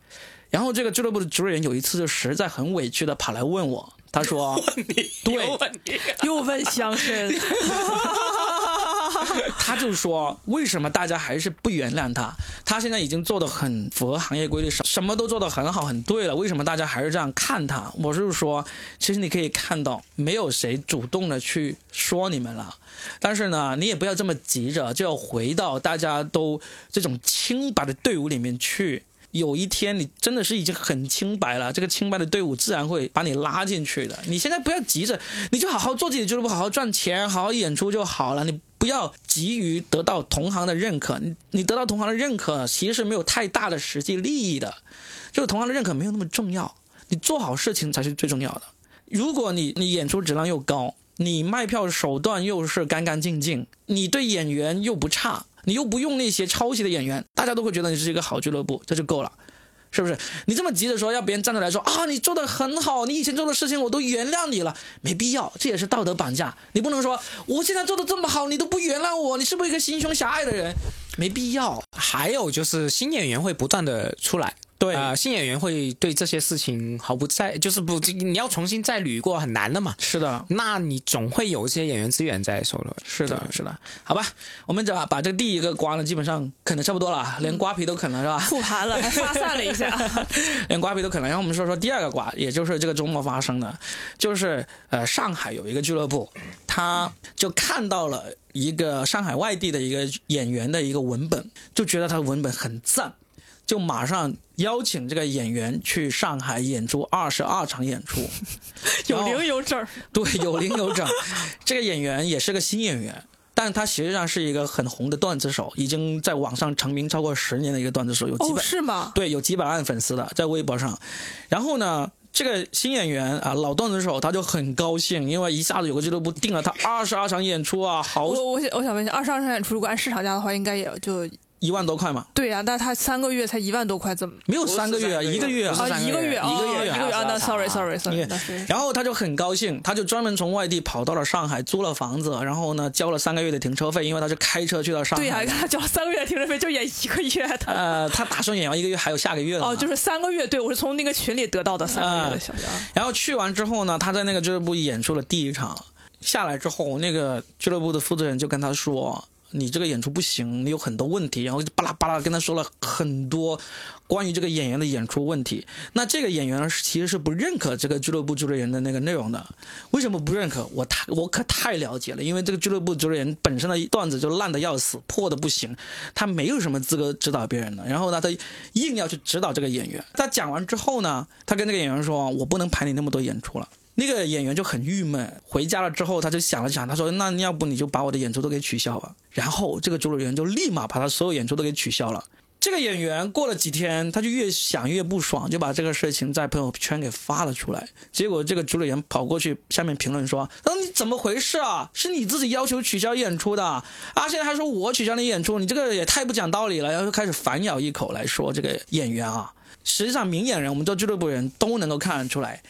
然后这个俱乐部的主理人有一次就实在很委屈的跑来问我，他说：“ 对。又问乡绅，他就说，为什么大家还是不原谅他？他现在已经做的很符合行业规律，什什么都做的很好很对了，为什么大家还是这样看他？我是说，其实你可以看到，没有谁主动的去说你们了。但是呢，你也不要这么急着就要回到大家都这种清白的队伍里面去。有一天你真的是已经很清白了，这个清白的队伍自然会把你拉进去的。你现在不要急着，你就好好做自己的俱乐部，好好赚钱，好好演出就好了。你不要急于得到同行的认可，你你得到同行的认可其实没有太大的实际利益的，就是同行的认可没有那么重要，你做好事情才是最重要的。如果你你演出质量又高，你卖票手段又是干干净净，你对演员又不差，你又不用那些抄袭的演员，大家都会觉得你是一个好俱乐部，这就够了。是不是？你这么急着说要别人站出来说啊，你做的很好，你以前做的事情我都原谅你了，没必要，这也是道德绑架。你不能说我现在做的这么好，你都不原谅我，你是不是一个心胸狭隘的人？没必要。还有就是新演员会不断的出来，对呃，新演员会对这些事情毫不在，就是不，你要重新再捋过很难的嘛。是的，那你总会有一些演员资源在手了。是的，是的。好吧，我们把把这个第一个瓜呢，基本上啃的差不多了，连瓜皮都啃了，是吧？复盘了，还发散了一下。连瓜皮都啃了。然后我们说说第二个瓜，也就是这个周末发生的，就是呃，上海有一个俱乐部，他就看到了一个上海外地的一个演员的一个文本，就觉得他的文本很赞，就马上邀请这个演员去上海演出二十二场演出，有零有整，对，有零有整。这个演员也是个新演员，但他实际上是一个很红的段子手，已经在网上成名超过十年的一个段子手，有几哦，百、是吗？对有几百万粉丝的在微博上。然后呢，这个新演员啊，老段子手他就很高兴，因为一下子有个俱乐部定了他二十二场演出啊，好我我想我想问一下，二十二场演出如果按市场价的话，应该也就一万多块嘛，对呀、但他三个月才一万多块，怎么？没有三个月啊，一个月啊一个月，一个月哦一个月啊，那 sorry sorry 因 sorry，然后他就很高兴，他就专门从外地跑到了上海，租了房子，然后呢交了三个月的停车费，因为他是开车去到上海。对呀、他交三个月停车费就演一个月的。呃，他打算演完一个月，还有下个月的哦，就是三个月，对我是从那个群里得到的三个月的消息啊。然后去完之后呢，他在那个俱乐部演出了第一场，下来之后，那个俱乐部的负责人就跟他说：“你这个演出不行，你有很多问题，然后就巴拉巴拉跟他说了很多关于这个演员的演出问题。那这个演员呢，其实是不认可这个俱乐部主理人的那个内容的。为什么不认可？我太我可太了解了，因为这个俱乐部主理人本身的段子就烂的要死，破的不行，他没有什么资格指导别人的。然后呢，他硬要去指导这个演员。他讲完之后呢，他跟那个演员说：“我不能排你那么多演出了。”那个演员就很郁闷，回家了之后他就想了想，他说：“那要不你就把我的演出都给取消吧。”然后这个主理人就立马把他所有演出都给取消了。这个演员过了几天，他就越想越不爽，就把这个事情在朋友圈给发了出来。结果这个主理人跑过去下面评论说：“那你怎么回事啊？是你自己要求取消演出的啊？现在还说我取消你演出，你这个也太不讲道理了。”然后就开始反咬一口来说这个演员啊，实际上明眼人，我们做俱乐部人都能够看得出来。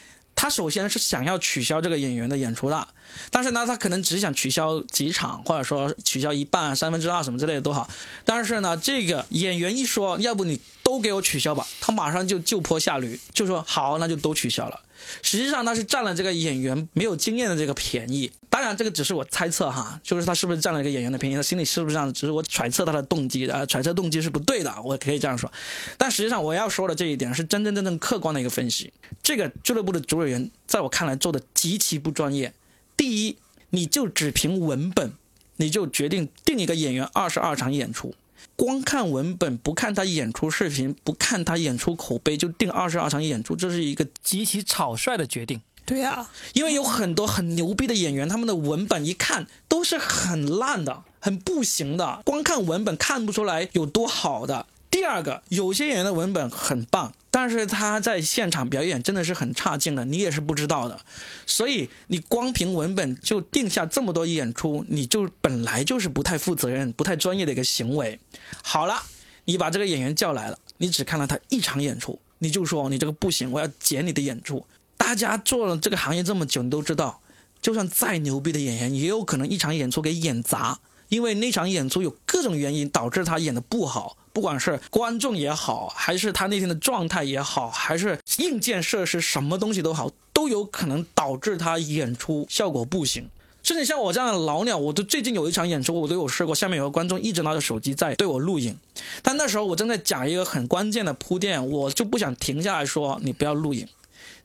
他首先是想要取消这个演员的演出的，但是呢，他可能只想取消几场，或者说取消一半、三分之二什么之类的都好。但是呢，这个演员一说，要不你都给我取消吧，他马上就就坡下驴，就说好，那就都取消了。实际上他是占了这个演员没有经验的这个便宜，当然这个只是我猜测哈，就是他是不是占了一个演员的便宜，他心里是不是这样？只是我揣测他的动机的，揣测动机是不对的，我可以这样说。但实际上我要说的这一点是真真正正客观的一个分析。这个俱乐部的主理人在我看来做的极其不专业。第一，你就只凭文本，你就决定定一个演员二十二场演出。光看文本不看他演出视频，不看他演出口碑就定二十二场演出，这是一个极其草率的决定。对呀，因为有很多很牛逼的演员，他们的文本一看都是很烂的、很不行的，光看文本看不出来有多好的。第二个，有些演员的文本很棒。但是他在现场表演真的是很差劲的，你也是不知道的，所以你光凭文本就定下这么多演出，你就本来就是不太负责任、不太专业的一个行为。好了，你把这个演员叫来了，你只看了他一场演出，你就说你这个不行，我要剪你的演出。大家做了这个行业这么久，你都知道，就算再牛逼的演员，也有可能一场演出给演砸，因为那场演出有各种原因导致他演的不好。不管是观众也好，还是他那天的状态也好，还是硬件设施什么东西都好，都有可能导致他演出效果不行。甚至像我这样的老鸟，我都最近有一场演出，我都有试过，下面有个观众一直拿着手机在对我录影，但那时候我正在讲一个很关键的铺垫，我就不想停下来说你不要录影，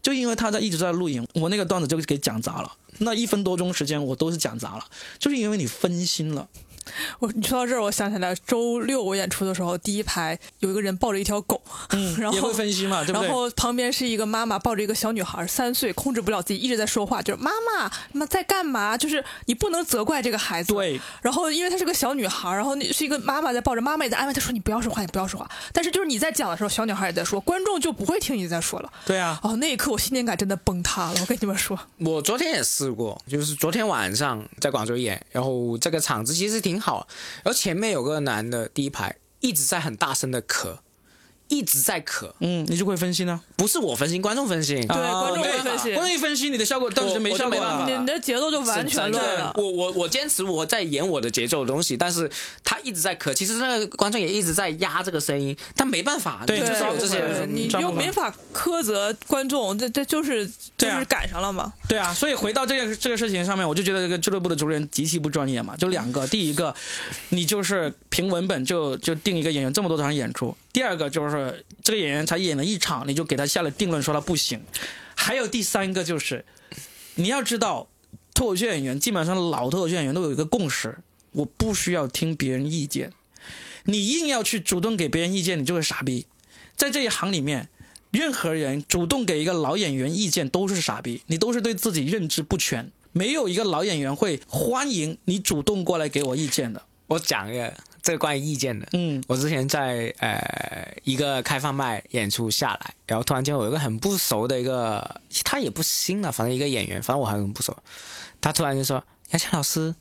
就因为他在一直在录影，我那个段子就给讲砸了。那一分多钟时间我都是讲砸了，就是因为你分心了。我你说到这儿，我想起来周六我演出的时候，第一排有一个人抱着一条狗，嗯，然后也会分析嘛，对不对？然后旁边是一个妈妈抱着一个小女孩，三岁，控制不了自己，一直在说话，就是妈妈，妈在干嘛？就是你不能责怪这个孩子。对。然后因为她是个小女孩，然后那是一个妈妈在抱着，妈妈也在安慰她说：“你不要说话，你不要说话。”但是就是你在讲的时候，小女孩也在说，观众就不会听你在说了。对啊。哦，那一刻我信念感真的崩塌了。我跟你们说，我昨天也试过，就是昨天晚上在广州演，然后这个场子其实挺好，然后。前面有个男的，第一排一直在很大声的咳。一直在咳，嗯，你就会分心呢？不是我分心，观众分心。对，观众会分心。观众一分析，你的效果当时没效果了。你的节奏就完全乱了。我我我坚持我在演我的节奏的东西，但是他一直在咳。其实那个观众也一直在压这个声音，但没办法，对，就是有这些，你又没法苛责观众，这这就是就是赶上了嘛。对啊，所以回到这个这个事情上面，我就觉得这个俱乐部的主任极其不专业嘛。就两个，第一个，你就是凭文本就就定一个演员这么多场演出。第二个就是这个演员才演了一场，你就给他下了定论，说他不行。还有第三个就是，你要知道，脱口秀演员基本上老脱口秀演员都有一个共识：我不需要听别人意见。你硬要去主动给别人意见，你就是傻逼。在这一行里面，任何人主动给一个老演员意见都是傻逼，你都是对自己认知不全。没有一个老演员会欢迎你主动过来给我意见的。我讲一个。这个关于意见的，嗯，我之前在呃一个开放麦演出下来，然后突然间有一个很不熟的一个，他也不新了，反正一个演员，反正我还很不熟，他突然就说：“杨强老师，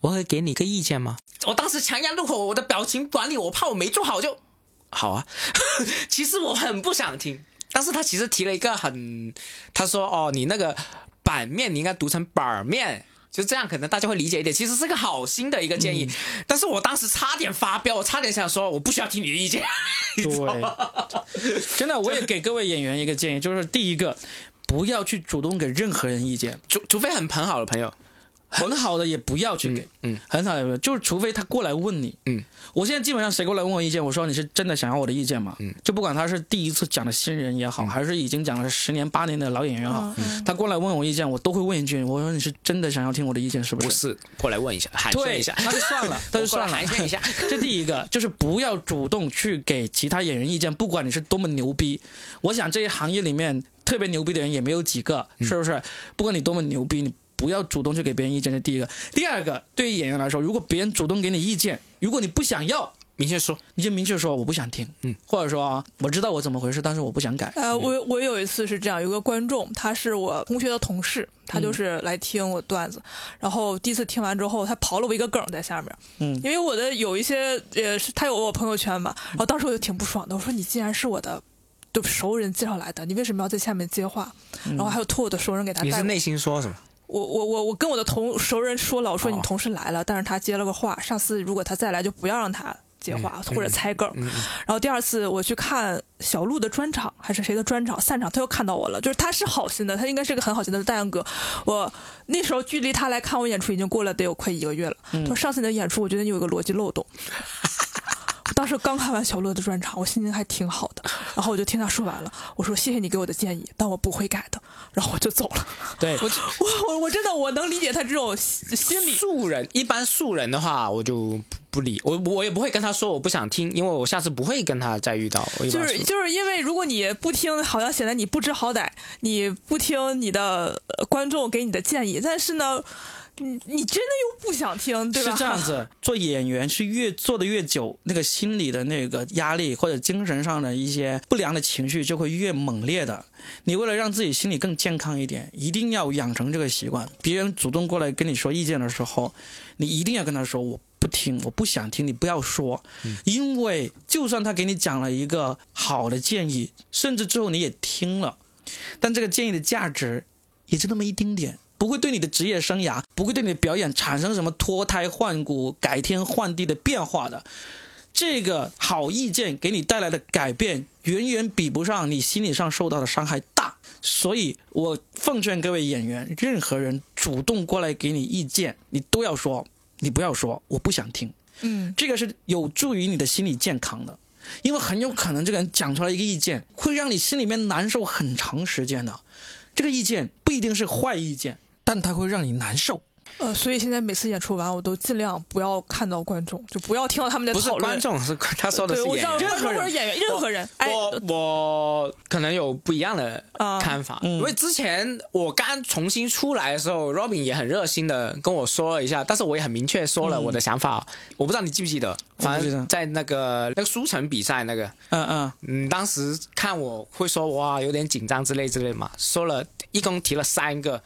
我可以给你个意见吗？”我当时强压怒火，我的表情管理，我怕我没做好就好啊。其实我很不想听，但是他其实提了一个很，他说：“哦，你那个版面你应该读成板面。”就这样，可能大家会理解一点。其实是个好心的一个建议，但是我当时差点发飙，我差点想说，我不需要听你的意见。对，真的，我也给各位演员一个建议，就是第一个，不要去主动给任何人意见，除除非很很好的朋友。很好的也不要去给，嗯，很好的就是除非他过来问你，嗯，我现在基本上谁过来问我意见，我说你是真的想要我的意见吗？嗯，就不管他是第一次讲的新人也好，还是已经讲了十年八年的老演员也好，嗯他过来问我意见，我都会问一句，我说你是真的想要听我的意见是不是？不是过来问一下，寒暄对，一下，那就算了，那就算了，寒暄一下。这第一个就是不要主动去给其他演员意见，不管你是多么牛逼。我想这一行业里面特别牛逼的人也没有几个，是不是？不管你多么牛逼，你不要主动去给别人意见。这第一个。第二个，对于演员来说，如果别人主动给你意见，如果你不想要，明确说，你就明确说我不想听，嗯，或者说啊我知道我怎么回事，但是我不想改。呃，我我有一次是这样，有个观众，他是我同学的同事，他就是来听我段子，然后第一次听完之后，他刨了我一个梗在下面，嗯因为我的有一些呃，是他有我朋友圈嘛，然后当时我就挺不爽的，我说你既然是我的。就熟人介绍来的，你为什么要在下面接话？然后还有托我的熟人给他。你是内心说什么？我我我我跟我的同熟人说了，我说哦你同事来了，但是他接了个话，上次如果他再来就不要让他接话、嗯或者猜梗。然后第二次我去看小鹿的专场还是谁的专场散场，他又看到我了，就是他是好心的，他应该是个很好心的大杨哥。我那时候距离他来看我演出已经过了得有快一个月了。他说上次你的演出我觉得你有一个逻辑漏洞。我当时刚看完小乐的专场，我心情还挺好的，然后我就听他说完了，我说谢谢你给我的建议，但我不会改的，然后我就走了。对，我我我我真的我能理解他这种心心理。素人一般素人的话，我就不不理我，我也不会跟他说我不想听，因为我下次不会跟他再遇到。就是就是因为如果你不听，好像显得你不知好歹，你不听你的呃观众给你的建议，但是呢，你你真的又不想听，对吧？是这样子，做演员是越做的越久，那个心理的那个压力或者精神上的一些不良的情绪就会越猛烈的。你为了让自己心里更健康一点，一定要养成这个习惯。别人主动过来跟你说意见的时候，你一定要跟他说我。不听，我不想听，你不要说，因为就算他给你讲了一个好的建议，甚至最后你也听了，但这个建议的价值也就那么一丁点，不会对你的职业生涯，不会对你的表演产生什么脱胎换骨、改天换地的变化的。这个好意见给你带来的改变，远远比不上你心理上受到的伤害大。所以我奉劝各位演员，任何人主动过来给你意见，你都要说，你不要说我不想听。嗯，这个是有助于你的心理健康的，因为很有可能这个人讲出来一个意见，会让你心里面难受很长时间的。这个意见不一定是坏意见，但它会让你难受。呃，所以现在每次演出完，我都尽量不要看到观众，就不要听到他们的不是讨论。观众，是他说的对，是我知道演员。任何或者演员，任何人，哎，我我可能有不一样的啊看法，因为之前我刚重新出来的时候，Robin 也很热心的跟我说了一下，但是我也很明确说了我的想法。我不知道你记不记得，反正在那个那个书城比赛那个，嗯嗯，嗯，当时看我会说哇有点紧张之类之类嘛，说了一共提了三个。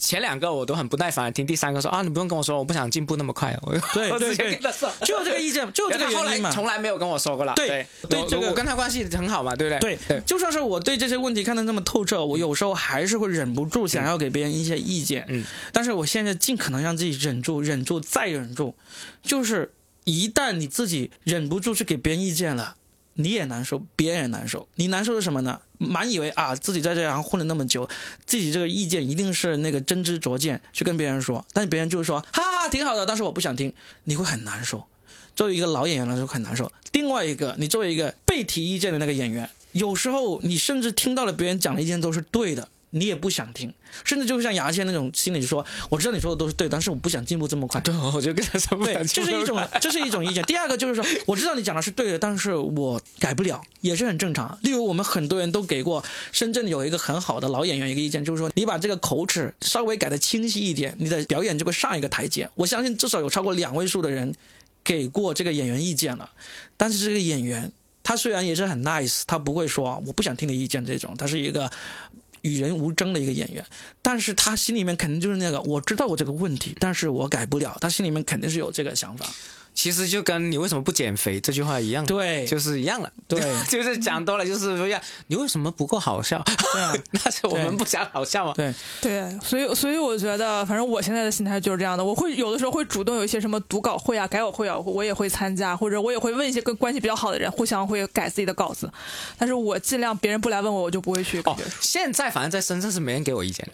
前两个我都很不耐烦听，第三个说啊，你不用跟我说，我不想进步那么快。我对 对就这个意见，就这个 后。来从来没有跟我说过了。对对这个我跟他关系很好嘛，对不对？对对，就算是我对这些问题看得那么透彻，我有时候还是会忍不住想要给别人一些意见。嗯，但是我现在尽可能让自己忍住，忍住再忍住。就是一旦你自己忍不住去给别人意见了，你也难受，别人也难受。你难受是什么呢？满以为啊，自己在这行混了那么久，自己这个意见一定是那个真知灼见，去跟别人说，但别人就是说，哈哈，挺好的，但是我不想听，你会很难受。作为一个老演员来说很难受。另外一个，你作为一个被提意见的那个演员，有时候你甚至听到了别人讲的意见都是对的，你也不想听，甚至就像牙签那种心理说，我知道你说的都是对，但是我不想进步这么快。对，我就跟他说不对，想这是一种，这是一种意见。第二个就是说，我知道你讲的是对的，但是我改不了，也是很正常。例如，我们很多人都给过深圳有一个很好的老演员一个意见，就是说你把这个口齿稍微改的清晰一点，你的表演就会上一个台阶。我相信至少有超过两位数的人给过这个演员意见了，但是这个演员他虽然也是很 nice，他不会说我不想听你意见这种，他是一个。与人无争的一个演员，但是他心里面肯定就是那个，我知道我这个问题，但是我改不了，他心里面肯定是有这个想法。其实就跟你为什么不减肥这句话一样，对就是一样了。对 就是讲多了就是不一样。你为什么不够好笑？啊 那是我们不想好笑吗？对，对，所以所以我觉得，反正我现在的心态就是这样的。我会有的时候会主动有一些什么读稿会啊、改稿会啊，我也会参加，或者我也会问一些跟关系比较好的人，互相会改自己的稿子。但是我尽量别人不来问我，我就不会去跟哦现在反正在深圳是没人给我意见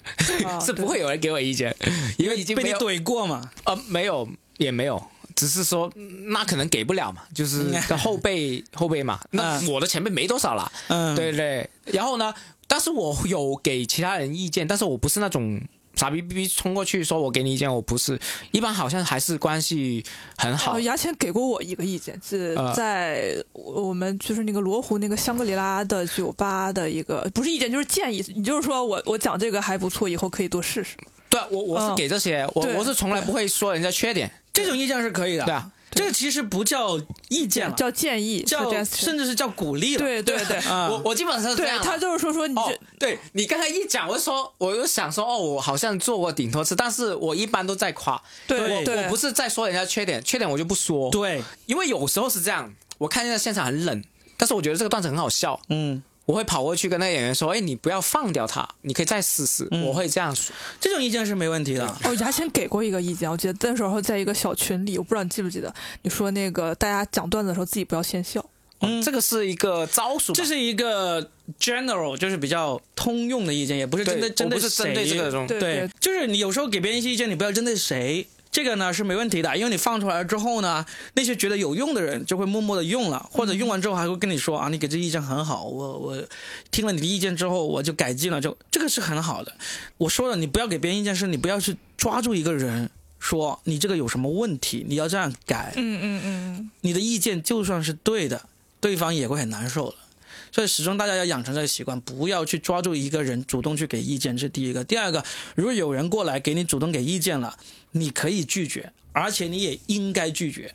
的，啊 是不会有人给我意见，因为已经被你怼过嘛？呃没有也没有，只是说嗯那可能给不了嘛，就是的后辈 后辈嘛，那嗯。我的前辈没多少了，嗯，对对，然后呢，但是我有给其他人意见，但是我不是那种。傻逼逼冲过去说我给你意见，我不是，一般好像还是关系很好。哦，。牙签给过我一个意见，是啊在我们就是那个罗湖那个香格里拉的酒吧的一个，不是意见就是建议，你就是说我我讲这个还不错，以后可以多试试。对啊，我我是嗯。给这些，我我是从来不会说人家缺点，这种意见是可以的。对啊，这个其实不叫意见了，叫建议，叫甚至是叫鼓励了。对对对。啊，我我基本上是这样他就是说说你哦这，对你刚才一讲，我就说，我就想说，哦，我好像做过顶头次，但是我一般都在夸，我对。我我不是在说人家缺点，缺点我就不说，对，因为有时候是这样，我看见在现场很冷，但是我觉得这个段子很好笑，嗯，我会跑过去跟那个演员说，哎，你不要放掉他，你可以再试试，我会这样说。这种意见是没问题的。哦，牙签给过一个意见，我记得那时候在一个小群里，我不知道你记不记得，你说那个大家讲段子的时候自己不要先笑。嗯，这个是一个招数，这是一个 general，就是比较通用的意见，也不是针对对针对我不是针对这个对，就是你有时候给别人一些意见，你不要针对谁。这个呢是没问题的，因为你放出来之后呢，那些觉得有用的人就会默默的用了，或者用完之后还会跟你说啊，你给这意见很好，我我听了你的意见之后我就改进了，就这个是很好的。我说了，你不要给别人意见，是你不要去抓住一个人说你这个有什么问题，你要这样改。嗯嗯嗯，你的意见就算是对的，对方也会很难受的。所以始终大家要养成这个习惯，不要去抓住一个人主动去给意见，这是第一个。第二个，如果有人过来给你主动给意见了，你可以拒绝，而且你也应该拒绝。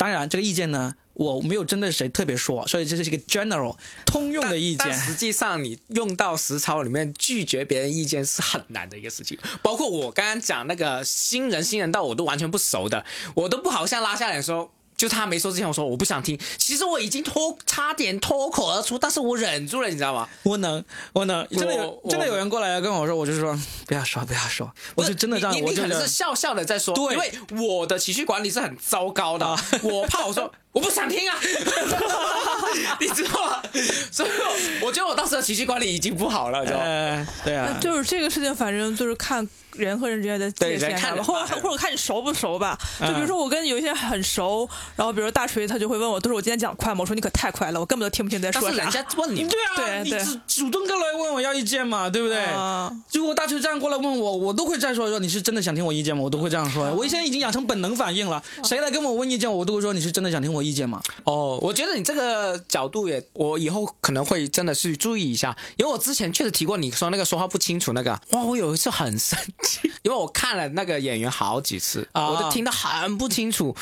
当然，这个意见呢，我没有针对谁特别说，所以这是一个 general 通用的意见。但实际上，你用到实操里面拒绝别人意见是很难的一个事情。包括我刚刚讲那个新人新人到我都完全不熟的，我都不好像拉下脸说。就他没说之前，我说我不想听。其实我已经脱差点脱口而出，但是我忍住了，你知道吗？我能，我能，真的有真的有人过来跟我说，我就说不要说，不要说，我就真的这样，你你我真的你可能是笑笑的在说，对因为我的情绪管理是很糟糕的，我怕我说我不想听啊，你知道吗？所以我我觉得我当时的情绪管理已经不好了，你知道吗？呃，对啊，就是这个事情，反正就是看人和人之间的界限吧，对人看或者或者看你熟不熟吧。嗯就比如说我跟有一些很熟，然后比如大锤他就会问我，都是我今天讲快吗？我说你可太快了，我根本都听不清你在说啥。但是人家问你，对啊，你对对主主动过来问我要意见嘛，对不对？啊如果大锤这样过来问我，我都会这样说说你是真的想听我意见吗？我都会这样说。我现在已经养成本能反应了，谁来跟我问意见，我都会说你是真的想听我意见吗？哦，我觉得你这个角度也，我以后可能会真的去注意一下，因为我之前确实提过你说那个说话不清楚那个，哇，我有一次很生气，因为我看了那个演员好几次，啊我都听得很不清楚，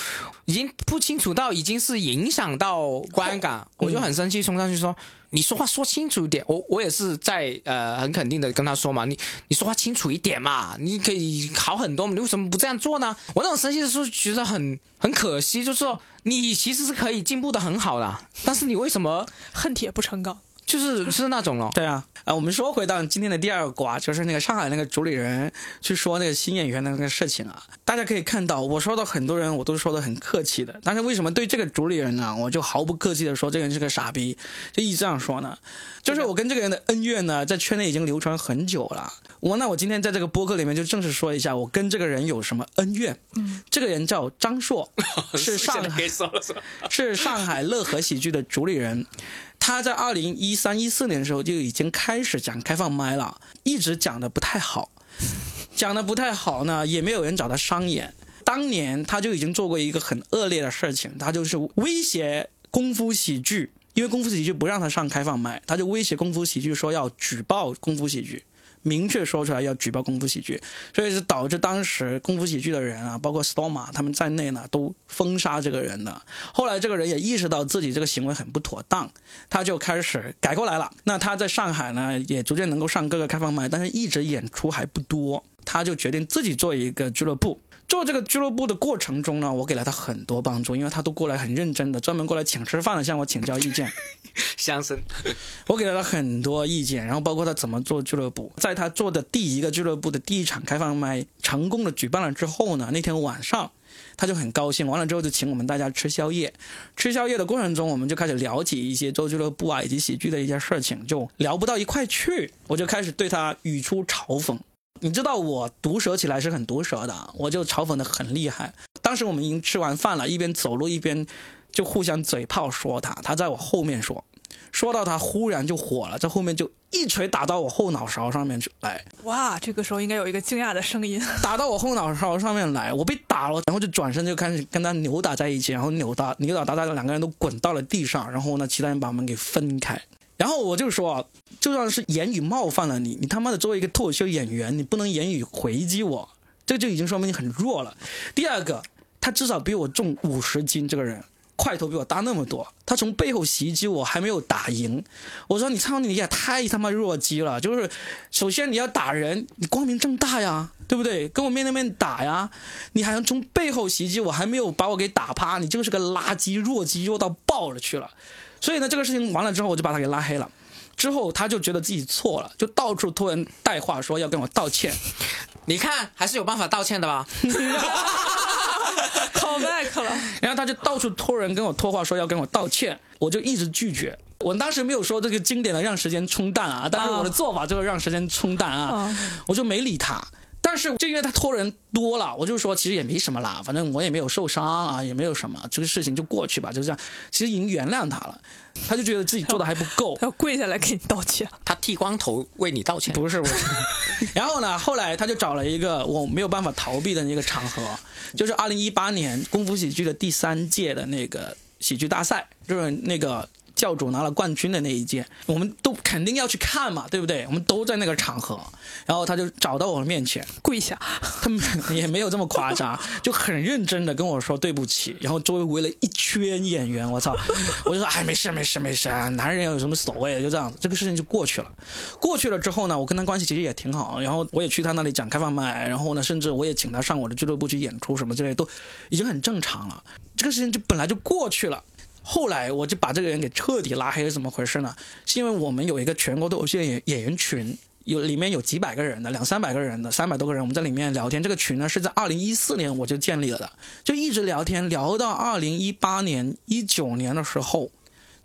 已经不清楚到已经是影响到观感，我就很生气，冲上去说。你说话说清楚一点，我我也是在呃很肯定的跟他说嘛，你你说话清楚一点嘛，你可以好很多，你为什么不这样做呢？我那种生气的时候觉得很很可惜，就是说你其实是可以进步的很好的，但是你为什么恨铁不成钢。就是是那种了？对啊，啊，我们说回到今天的第二个瓜，就是那个上海那个主理人去说那个新演员的那个事情啊。大家可以看到，我说到很多人，我都说的很客气的，但是为什么对这个主理人呢，我就毫不客气的说这个人是个傻逼，就一直这样说呢？就是我跟这个人的恩怨呢，在圈内已经流传很久了。我那我今天在这个播客里面就正式说一下，我跟这个人有什么恩怨。嗯，这个人叫张硕，是上海？是上海乐和喜剧的主理人。他在二零一三一四年的时候就已经开始讲开放麦了，一直讲的不太好，讲的不太好呢，也没有人找他商演。当年他就已经做过一个很恶劣的事情，他就是威胁功夫喜剧，因为功夫喜剧不让他上开放麦，他就威胁功夫喜剧说要举报功夫喜剧。明确说出来要举报功夫喜剧，所以是导致当时功夫喜剧的人啊，包括 Storma 他们在内呢，都封杀这个人了。后来这个人也意识到自己这个行为很不妥当，他就开始改过来了。那他在上海呢，也逐渐能够上各个开放麦，但是一直演出还不多，他就决定自己做一个俱乐部。做这个俱乐部的过程中呢，我给了他很多帮助，因为他都过来很认真的，专门过来请吃饭的，向我请教意见。相声，我给了他很多意见，然后包括他怎么做俱乐部。在他做的第一个俱乐部的第一场开放麦成功的举办了之后呢，那天晚上他就很高兴，完了之后就请我们大家吃宵夜。吃宵夜的过程中，我们就开始聊起一些做俱乐部啊以及喜剧的一些事情，就聊不到一块去，我就开始对他语出嘲讽。你知道我毒舌起来是很毒舌的，我就嘲讽的很厉害。当时我们已经吃完饭了，一边走路一边就互相嘴炮说他，他在我后面说，说到他忽然就火了，在后面就一锤打到我后脑勺上面去来，哇，这个时候应该有一个惊讶的声音。打到我后脑勺上面来，我被打了，然后就转身就开始跟他扭打在一起，然后扭打扭打打打，两个人都滚到了地上，然后呢，其他人把我们给分开。然后我就说，就算是言语冒犯了你，你他妈的作为一个脱口秀演员，你不能言语回击我，这就已经说明你很弱了。第二个，他至少比我重五十斤，这个人块头比我大那么多，他从背后袭击我还没有打赢。我说你操你也太他妈弱鸡了，就是首先你要打人，你光明正大呀，对不对？跟我面对面打呀，你还能从背后袭击我，还没有把我给打趴，你就是个垃圾弱鸡，弱到爆了去了。所以呢，这个事情完了之后，我就把他给拉黑了。之后他就觉得自己错了，就到处托人带话说要跟我道歉。你看还是有办法道歉的吧？call back 了，然后他就到处托人跟我托话说要跟我道歉，我就一直拒绝。我当时没有说这个经典的让时间冲淡啊，但是我的做法就是让时间冲淡啊，我就没理他。但是就因为他托人多了，我就说其实也没什么啦，反正我也没有受伤啊，也没有什么，这个事情就过去吧，就这样。其实已经原谅他了，他就觉得自己做的还不够。他要跪下来给你道歉。他剃光头为你道歉，不是不是，然后呢，后来他就找了一个我没有办法逃避的那个场合，就是二零一八年功夫喜剧的第三届的那个喜剧大赛，就是那个教主拿了冠军的那一届，我们都肯定要去看嘛，对不对？我们都在那个场合，然后他就找到我的面前，跪下，他们也没有这么夸张，就很认真的跟我说对不起，然后周围围了一圈演员，我操，我就说哎没事没事没事，男人有什么所谓，就这样子，这个事情就过去了。过去了之后呢，我跟他关系其实也挺好，然后我也去他那里讲开放麦，然后呢，甚至我也请他上我的俱乐部去演出什么之类，都已经很正常了。这个事情就本来就过去了。后来我就把这个人给彻底拉黑，是怎么回事呢？是因为我们有一个全国脱口秀演演员群，有里面有几百个人的，两三百个人的，三百多个人，我们在里面聊天。这个群呢是在二零一四年我就建立了的，就一直聊天，聊到二零一八年、一九年的时候，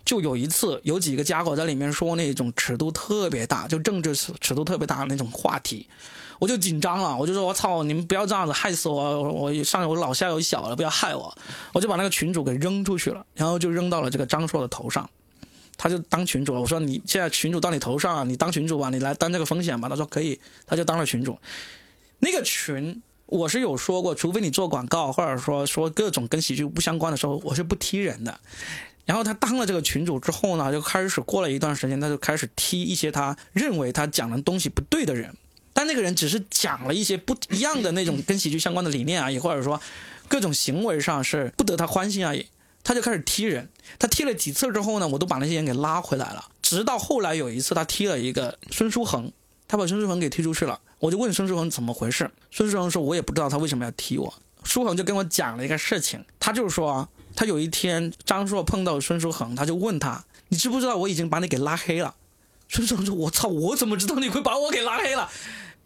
就有一次有几个家伙在里面说那种尺度特别大，就政治尺度特别大的那种话题。我就紧张了，我就说：“我操，你们不要这样子，害死我！我上有老下有小了，不要害我！”我就把那个群主给扔出去了，然后就扔到了这个张硕的头上，他就当群主了。我说：“你现在群主到你头上，你当群主吧，你来担这个风险吧。”他说：“可以。”他就当了群主。那个群我是有说过，除非你做广告或者说说各种跟喜剧不相关的时候，我是不踢人的。然后他当了这个群主之后呢，就开始过了一段时间，他就开始踢一些他认为他讲的东西不对的人。但那个人只是讲了一些不一样的那种跟喜剧相关的理念而已，或者说各种行为上是不得他欢心而已，他就开始踢人。他踢了几次之后呢，我都把那些人给拉回来了。直到后来有一次，他踢了一个孙书恒，他把孙书恒给踢出去了。我就问孙书恒怎么回事，孙书恒说我也不知道他为什么要踢我。书恒就跟我讲了一个事情，他就说他有一天张硕碰到孙书恒，他就问他，你知不知道我已经把你给拉黑了？孙书恒说，我操，我怎么知道你会把我给拉黑了？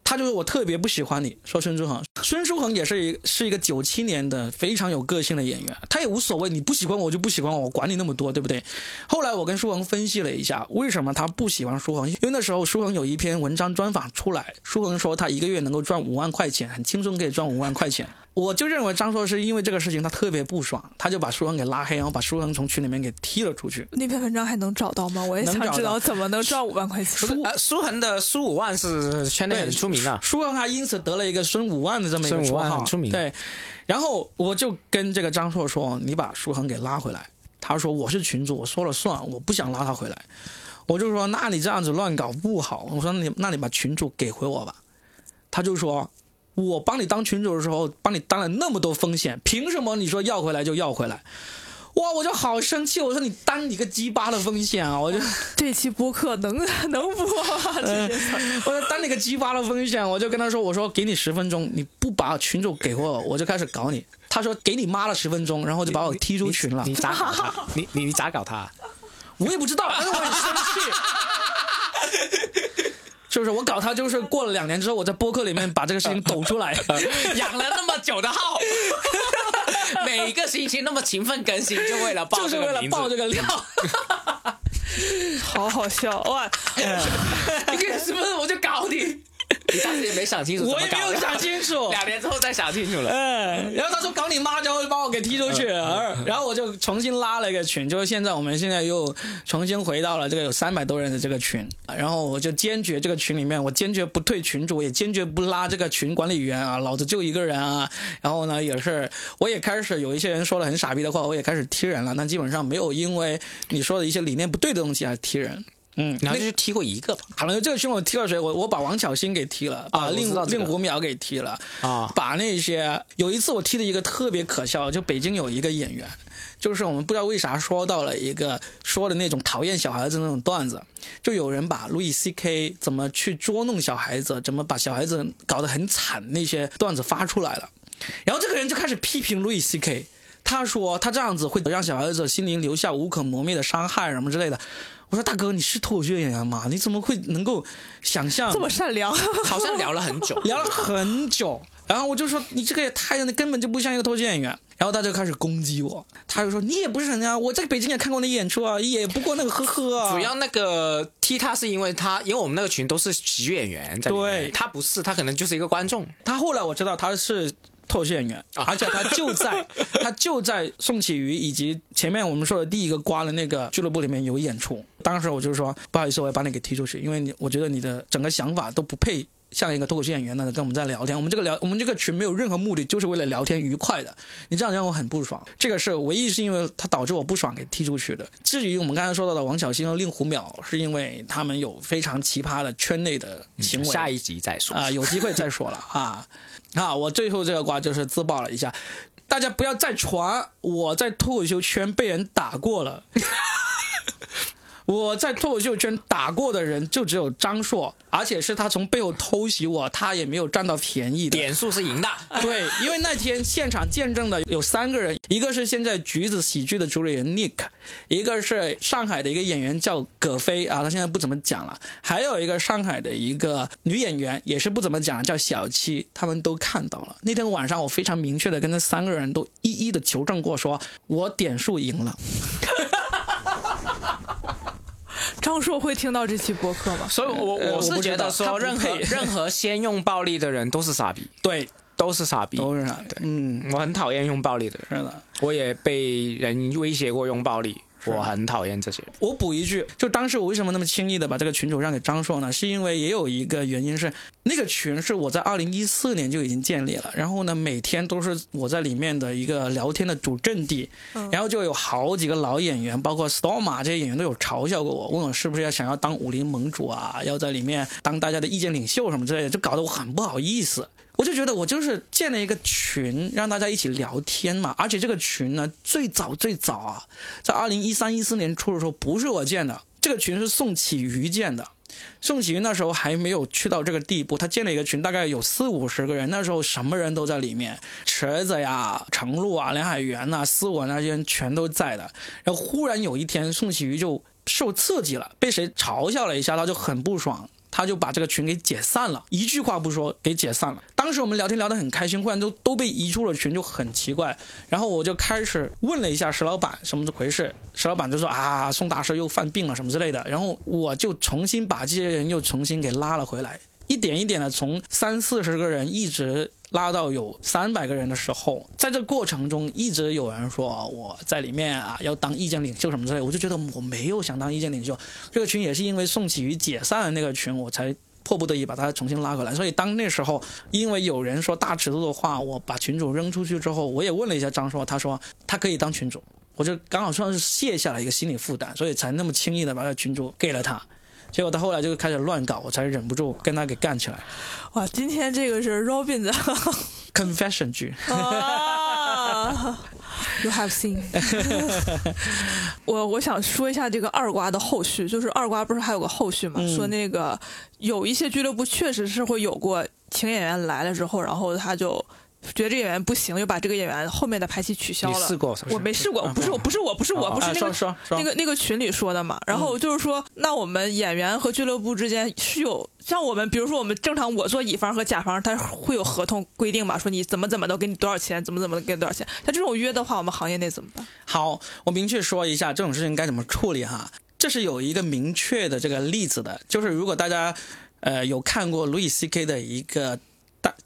他就是我特别不喜欢你，说孙书恒，孙书恒也是一是一个九七年的非常有个性的演员，他也无所谓，你不喜欢我就不喜欢我，我管你那么多，对不对？后来我跟书恒分析了一下，为什么他不喜欢书恒，因为那时候书恒有一篇文章专访出来，书恒说他一个月能够赚五万块钱，很轻松可以赚五万块钱。我就认为张硕是因为这个事情他特别不爽，他就把书恒给拉黑，然后把书恒从群里面给踢了出去。那篇文章还能找到吗？我也想知道怎么能赚五万块钱。书呃苏恒的苏五万是圈内很出名的，书恒还因此得了一个孙五万的这么一个五绰号，万很出名对，然后我就跟这个张硕说：“你把舒恒给拉回来。”他说：“我是群主，我说了算，我不想拉他回来。”我就说：“那你这样子乱搞不好。”我说：“那你那你把群主给回我吧。”他就说：“我帮你当群主的时候，帮你担了那么多风险，凭什么你说要回来就要回来？”哇，我就好生气，我说你担你个鸡巴的风险啊！我就 这期播客能 能播吗？我说担你个鸡巴的风险，我就跟他说，我说给你十分钟，你不把群主给我，我就开始搞你。他说给你妈了十分钟，然后就把我踢出群了你。咋搞他？你你你咋搞他？我也不知道，但是我很生气。是不是我搞他？就是过了两年之后，我在播客里面把这个事情抖出来。养了那么久的号，每个星期那么勤奋更新，就为了报就是为了这个名字爆这个料。好好笑哇！你看是不是？我就搞你。你当时也没想清楚我也没有想清楚。两年之后再想清楚了。嗯，然后他说搞你妈，然后就把我给踢出去，然后我就重新拉了一个群，就是现在我们现在又重新回到了这个有三百多人的这个群，然后我就坚决这个群里面，我坚决不退群主，也坚决不拉这个群管理员啊，老子就一个人啊，然后呢也是我也开始有一些人说了很傻逼的话，我也开始踢人了，但基本上没有因为你说的一些理念不对的东西而踢人。嗯，然后就踢过一个吧。好了，这个群我踢了谁？我我把王巧欣给踢了，把我令知道这个令狐淼给踢了，啊把那些有一次我踢的一个特别可笑，就北京有一个演员，就是我们不知道为啥说到了一个说的那种讨厌小孩子那种段子，就有人把路易 C K 怎么去捉弄小孩子，怎么把小孩子搞得很惨那些段子发出来了，然后这个人就开始批评路易 C K。他说他这样子会让小孩子心灵留下无可磨灭的伤害什么之类的。我说大哥，你是脱口秀演员吗？你怎么会能够想象这么善良，好像聊了很久，聊了很久，然后我就说你这个也太根本就不像一个脱口秀演员，然后他就开始攻击我，他就说你也不是人啊，我在北京也看过你演出啊，也不过那个呵呵啊。主要那个踢他是因为他，因为我们那个群都是喜剧演员在里面。对。他不是，他可能就是一个观众。他后来我知道他是脱口秀演员，而且他就在 他就在宋启瑜以及前面我们说的第一个瓜的那个俱乐部里面有演出。当时我就说不好意思，我要把你给踢出去，因为你我觉得你的整个想法都不配。像一个脱口秀演员呢，跟我们在聊天。我们这个聊，我们这个群没有任何目的，就是为了聊天愉快的。你这样让我很不爽，这个是唯一是因为他导致我不爽给踢出去的。至于我们刚才说到的王小星和令狐淼，是因为他们有非常奇葩的圈内的行为。下一集再说啊、有机会再说了啊。啊，我最后这个瓜就是自爆了一下，大家不要再传我在脱口秀圈被人打过了。我在脱口秀圈打过的人就只有张硕，而且是他从背后偷袭我，他也没有占到便宜的。点数是赢的，对，因为那天现场见证的有三个人，一个是现在橘子喜剧的主理人 Nick，一个是上海的一个演员叫葛飞啊，他现在不怎么讲了，还有一个上海的一个女演员也是不怎么讲，叫小七，他们都看到了。那天晚上我非常明确的跟那三个人都一一的求证过说，我点数赢了。张硕会听到这期播客吗？所以我呃我是觉得说，任何任何先用暴力的人都是傻逼，对，都是傻逼。都是傻逼，嗯，我很讨厌用暴力的人，是的。我也被人威胁过用暴力，我很讨厌这些人。我补一句，就当时我为什么那么轻易的把这个群主让给张硕呢？是因为也有一个原因是，那个群是我在二零一四年就已经建立了，然后呢，每天都是我在里面的一个聊天的主阵地，然后就有好几个老演员，包括 Storm 这些演员都有嘲笑过我，问我是不是要想要当武林盟主啊，要在里面当大家的意见领袖什么之类的，就搞得我很不好意思。我就觉得我就是建了一个群，让大家一起聊天嘛。而且这个群呢，最早最早啊，在二零一三一四年初的时候，不是我建的，这个群是宋启瑜建的。宋启瑜那时候还没有去到这个地步，他建了一个群，大概有四五十个人，那时候什么人都在里面，池子呀、程璐啊、梁海源呐、思文那些人全都在的。然后忽然有一天，宋启瑜就受刺激了，被谁嘲笑了一下，他就很不爽。他就把这个群给解散了，一句话不说给解散了。当时我们聊天聊得很开心，忽然就都被移出了群，就很奇怪。然后我就开始问了一下石老板什么回事，石老板就说啊，宋大师又犯病了什么之类的。然后我就重新把这些人又重新给拉了回来，一点一点的从三四十个人一直拉到有三百个人的时候，在这过程中一直有人说我在里面啊要当意见领袖什么之类，我就觉得我没有想当意见领袖。这个群也是因为宋启瑜解散了那个群，我才迫不得已把他重新拉回来。所以当那时候因为有人说大尺度的话，我把群主扔出去之后，我也问了一下张硕，他说他可以当群主，我就刚好算是卸下了一个心理负担，所以才那么轻易的把这群主给了他。结果到后来就开始乱搞，我才忍不住跟他给干起来。哇，今天这个是 Robin 的 confession 剧，，You have seen 我我想说一下这个二瓜的后续，就是二瓜不是还有个后续嘛？嗯说那个有一些俱乐部确实是会有过请演员来了之后，然后他就觉得这演员不行，又把这个演员后面的排期取消了。我没试过，嗯不是我，不是我，不是我，不是那个那个那个群里说的嘛。然后就是说，那我们演员和俱乐部之间是有像我们，比如说我们正常我做乙方和甲方，他会有合同规定嘛，说你怎么怎么的给你多少钱，怎么怎么的给你多少钱。他这种约的话，我们行业内怎么办？好，我明确说一下这种事情该怎么处理哈。这是有一个明确的这个例子的，就是如果大家呃有看过 Louis C.K. 的一个大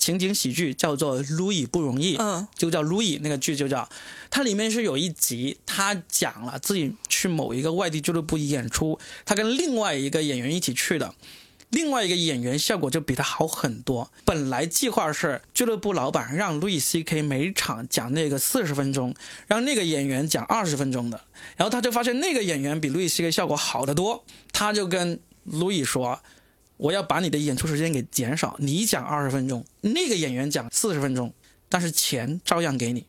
情景喜剧，叫做《Louis 不容易》，嗯就叫 Louis 那个剧就叫，它里面是有一集，他讲了自己去某一个外地俱乐部演出，他跟另外一个演员一起去的。另外一个演员效果就比他好很多。本来计划是俱乐部老板让 Louis C.K. 每场讲那个四十分钟，让那个演员讲二十分钟的，然后他就发现那个演员比 Louis C.K. 效果好得多，他就跟 Louis 说：“我要把你的演出时间给减少，你讲二十分钟，那个演员讲四十分钟，但是钱照样给你。”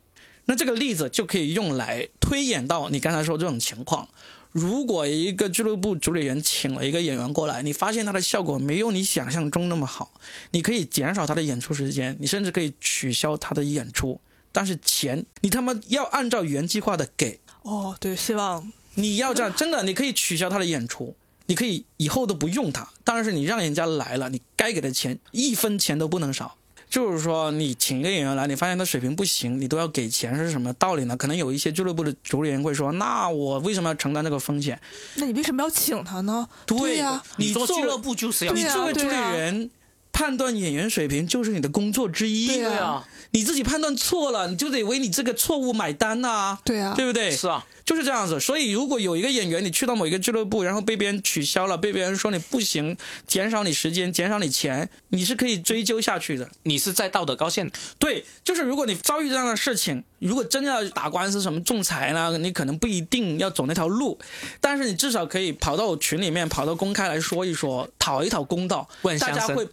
那这个例子就可以用来推演到你刚才说这种情况。如果一个俱乐部主理人请了一个演员过来，你发现他的效果没有你想象中那么好，你可以减少他的演出时间，你甚至可以取消他的演出，但是钱你他妈要按照原计划的给，哦，对，希望你要这样，真的你可以取消他的演出，你可以以后都不用他，但是你让人家来了，你该给的钱一分钱都不能少。就是说，你请一个演员来，你发现他水平不行，你都要给钱，是什么道理呢？可能有一些俱乐部的主理人会说：“那我为什么要承担这个风险那你为什么要请他呢？？”对呀、你作为做俱乐部就是要你作为主理人，判断演员水平就是你的工作之一。对呀啊，你自己判断错了，你就得为你这个错误买单呐、对啊、对不对？是啊，就是这样子。所以，如果有一个演员，你去到某一个俱乐部，然后被别人取消了，被别人说你不行，减少你时间，减少你钱，你是可以追究下去的。你是在道德高线，对，就是如果你遭遇这样的事情，如果真的要打官司什么仲裁呢，你可能不一定要走那条路，但是你至少可以跑到群里面，跑到公开来说一说，讨一讨公道，问相声大家会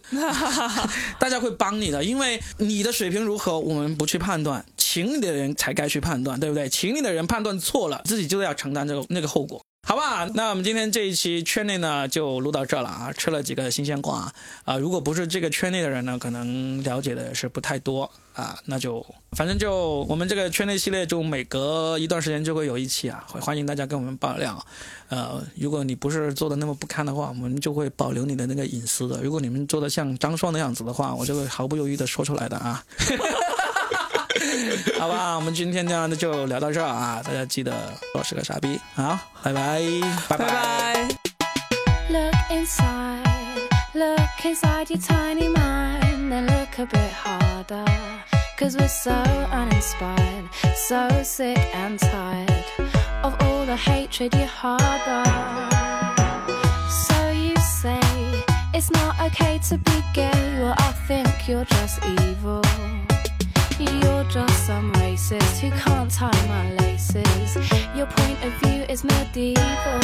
大家会帮你的，因为你的水平如何，我们不去判断，请你的人才该去判断，对不对？请你的人判断错了，自己就要承担这个那个后果。好吧，那我们今天这一期圈内呢就录到这了啊，吃了几个新鲜瓜啊、如果不是这个圈内的人呢，可能了解的是不太多啊，那就反正就我们这个圈内系列就每隔一段时间就会有一期啊，会欢迎大家跟我们爆料。呃，如果你不是做的那么不堪的话，我们就会保留你的那个隐私的。如果你们做的像张硕那样子的话，我就会毫不犹豫的说出来的啊。好吧，我们今天这样的就聊到这儿啊，大家记得我是个傻逼，好，拜拜，拜拜拜。Look inside, look inside your tiny mind, then look a bit harder. Cause we're so uninspired, so sick and tired of all the hatred you harbor. So you say it's not okay to be gay, well, I think you're just evil. You're just some racist who can't tie my laces. Your point of view is medieval.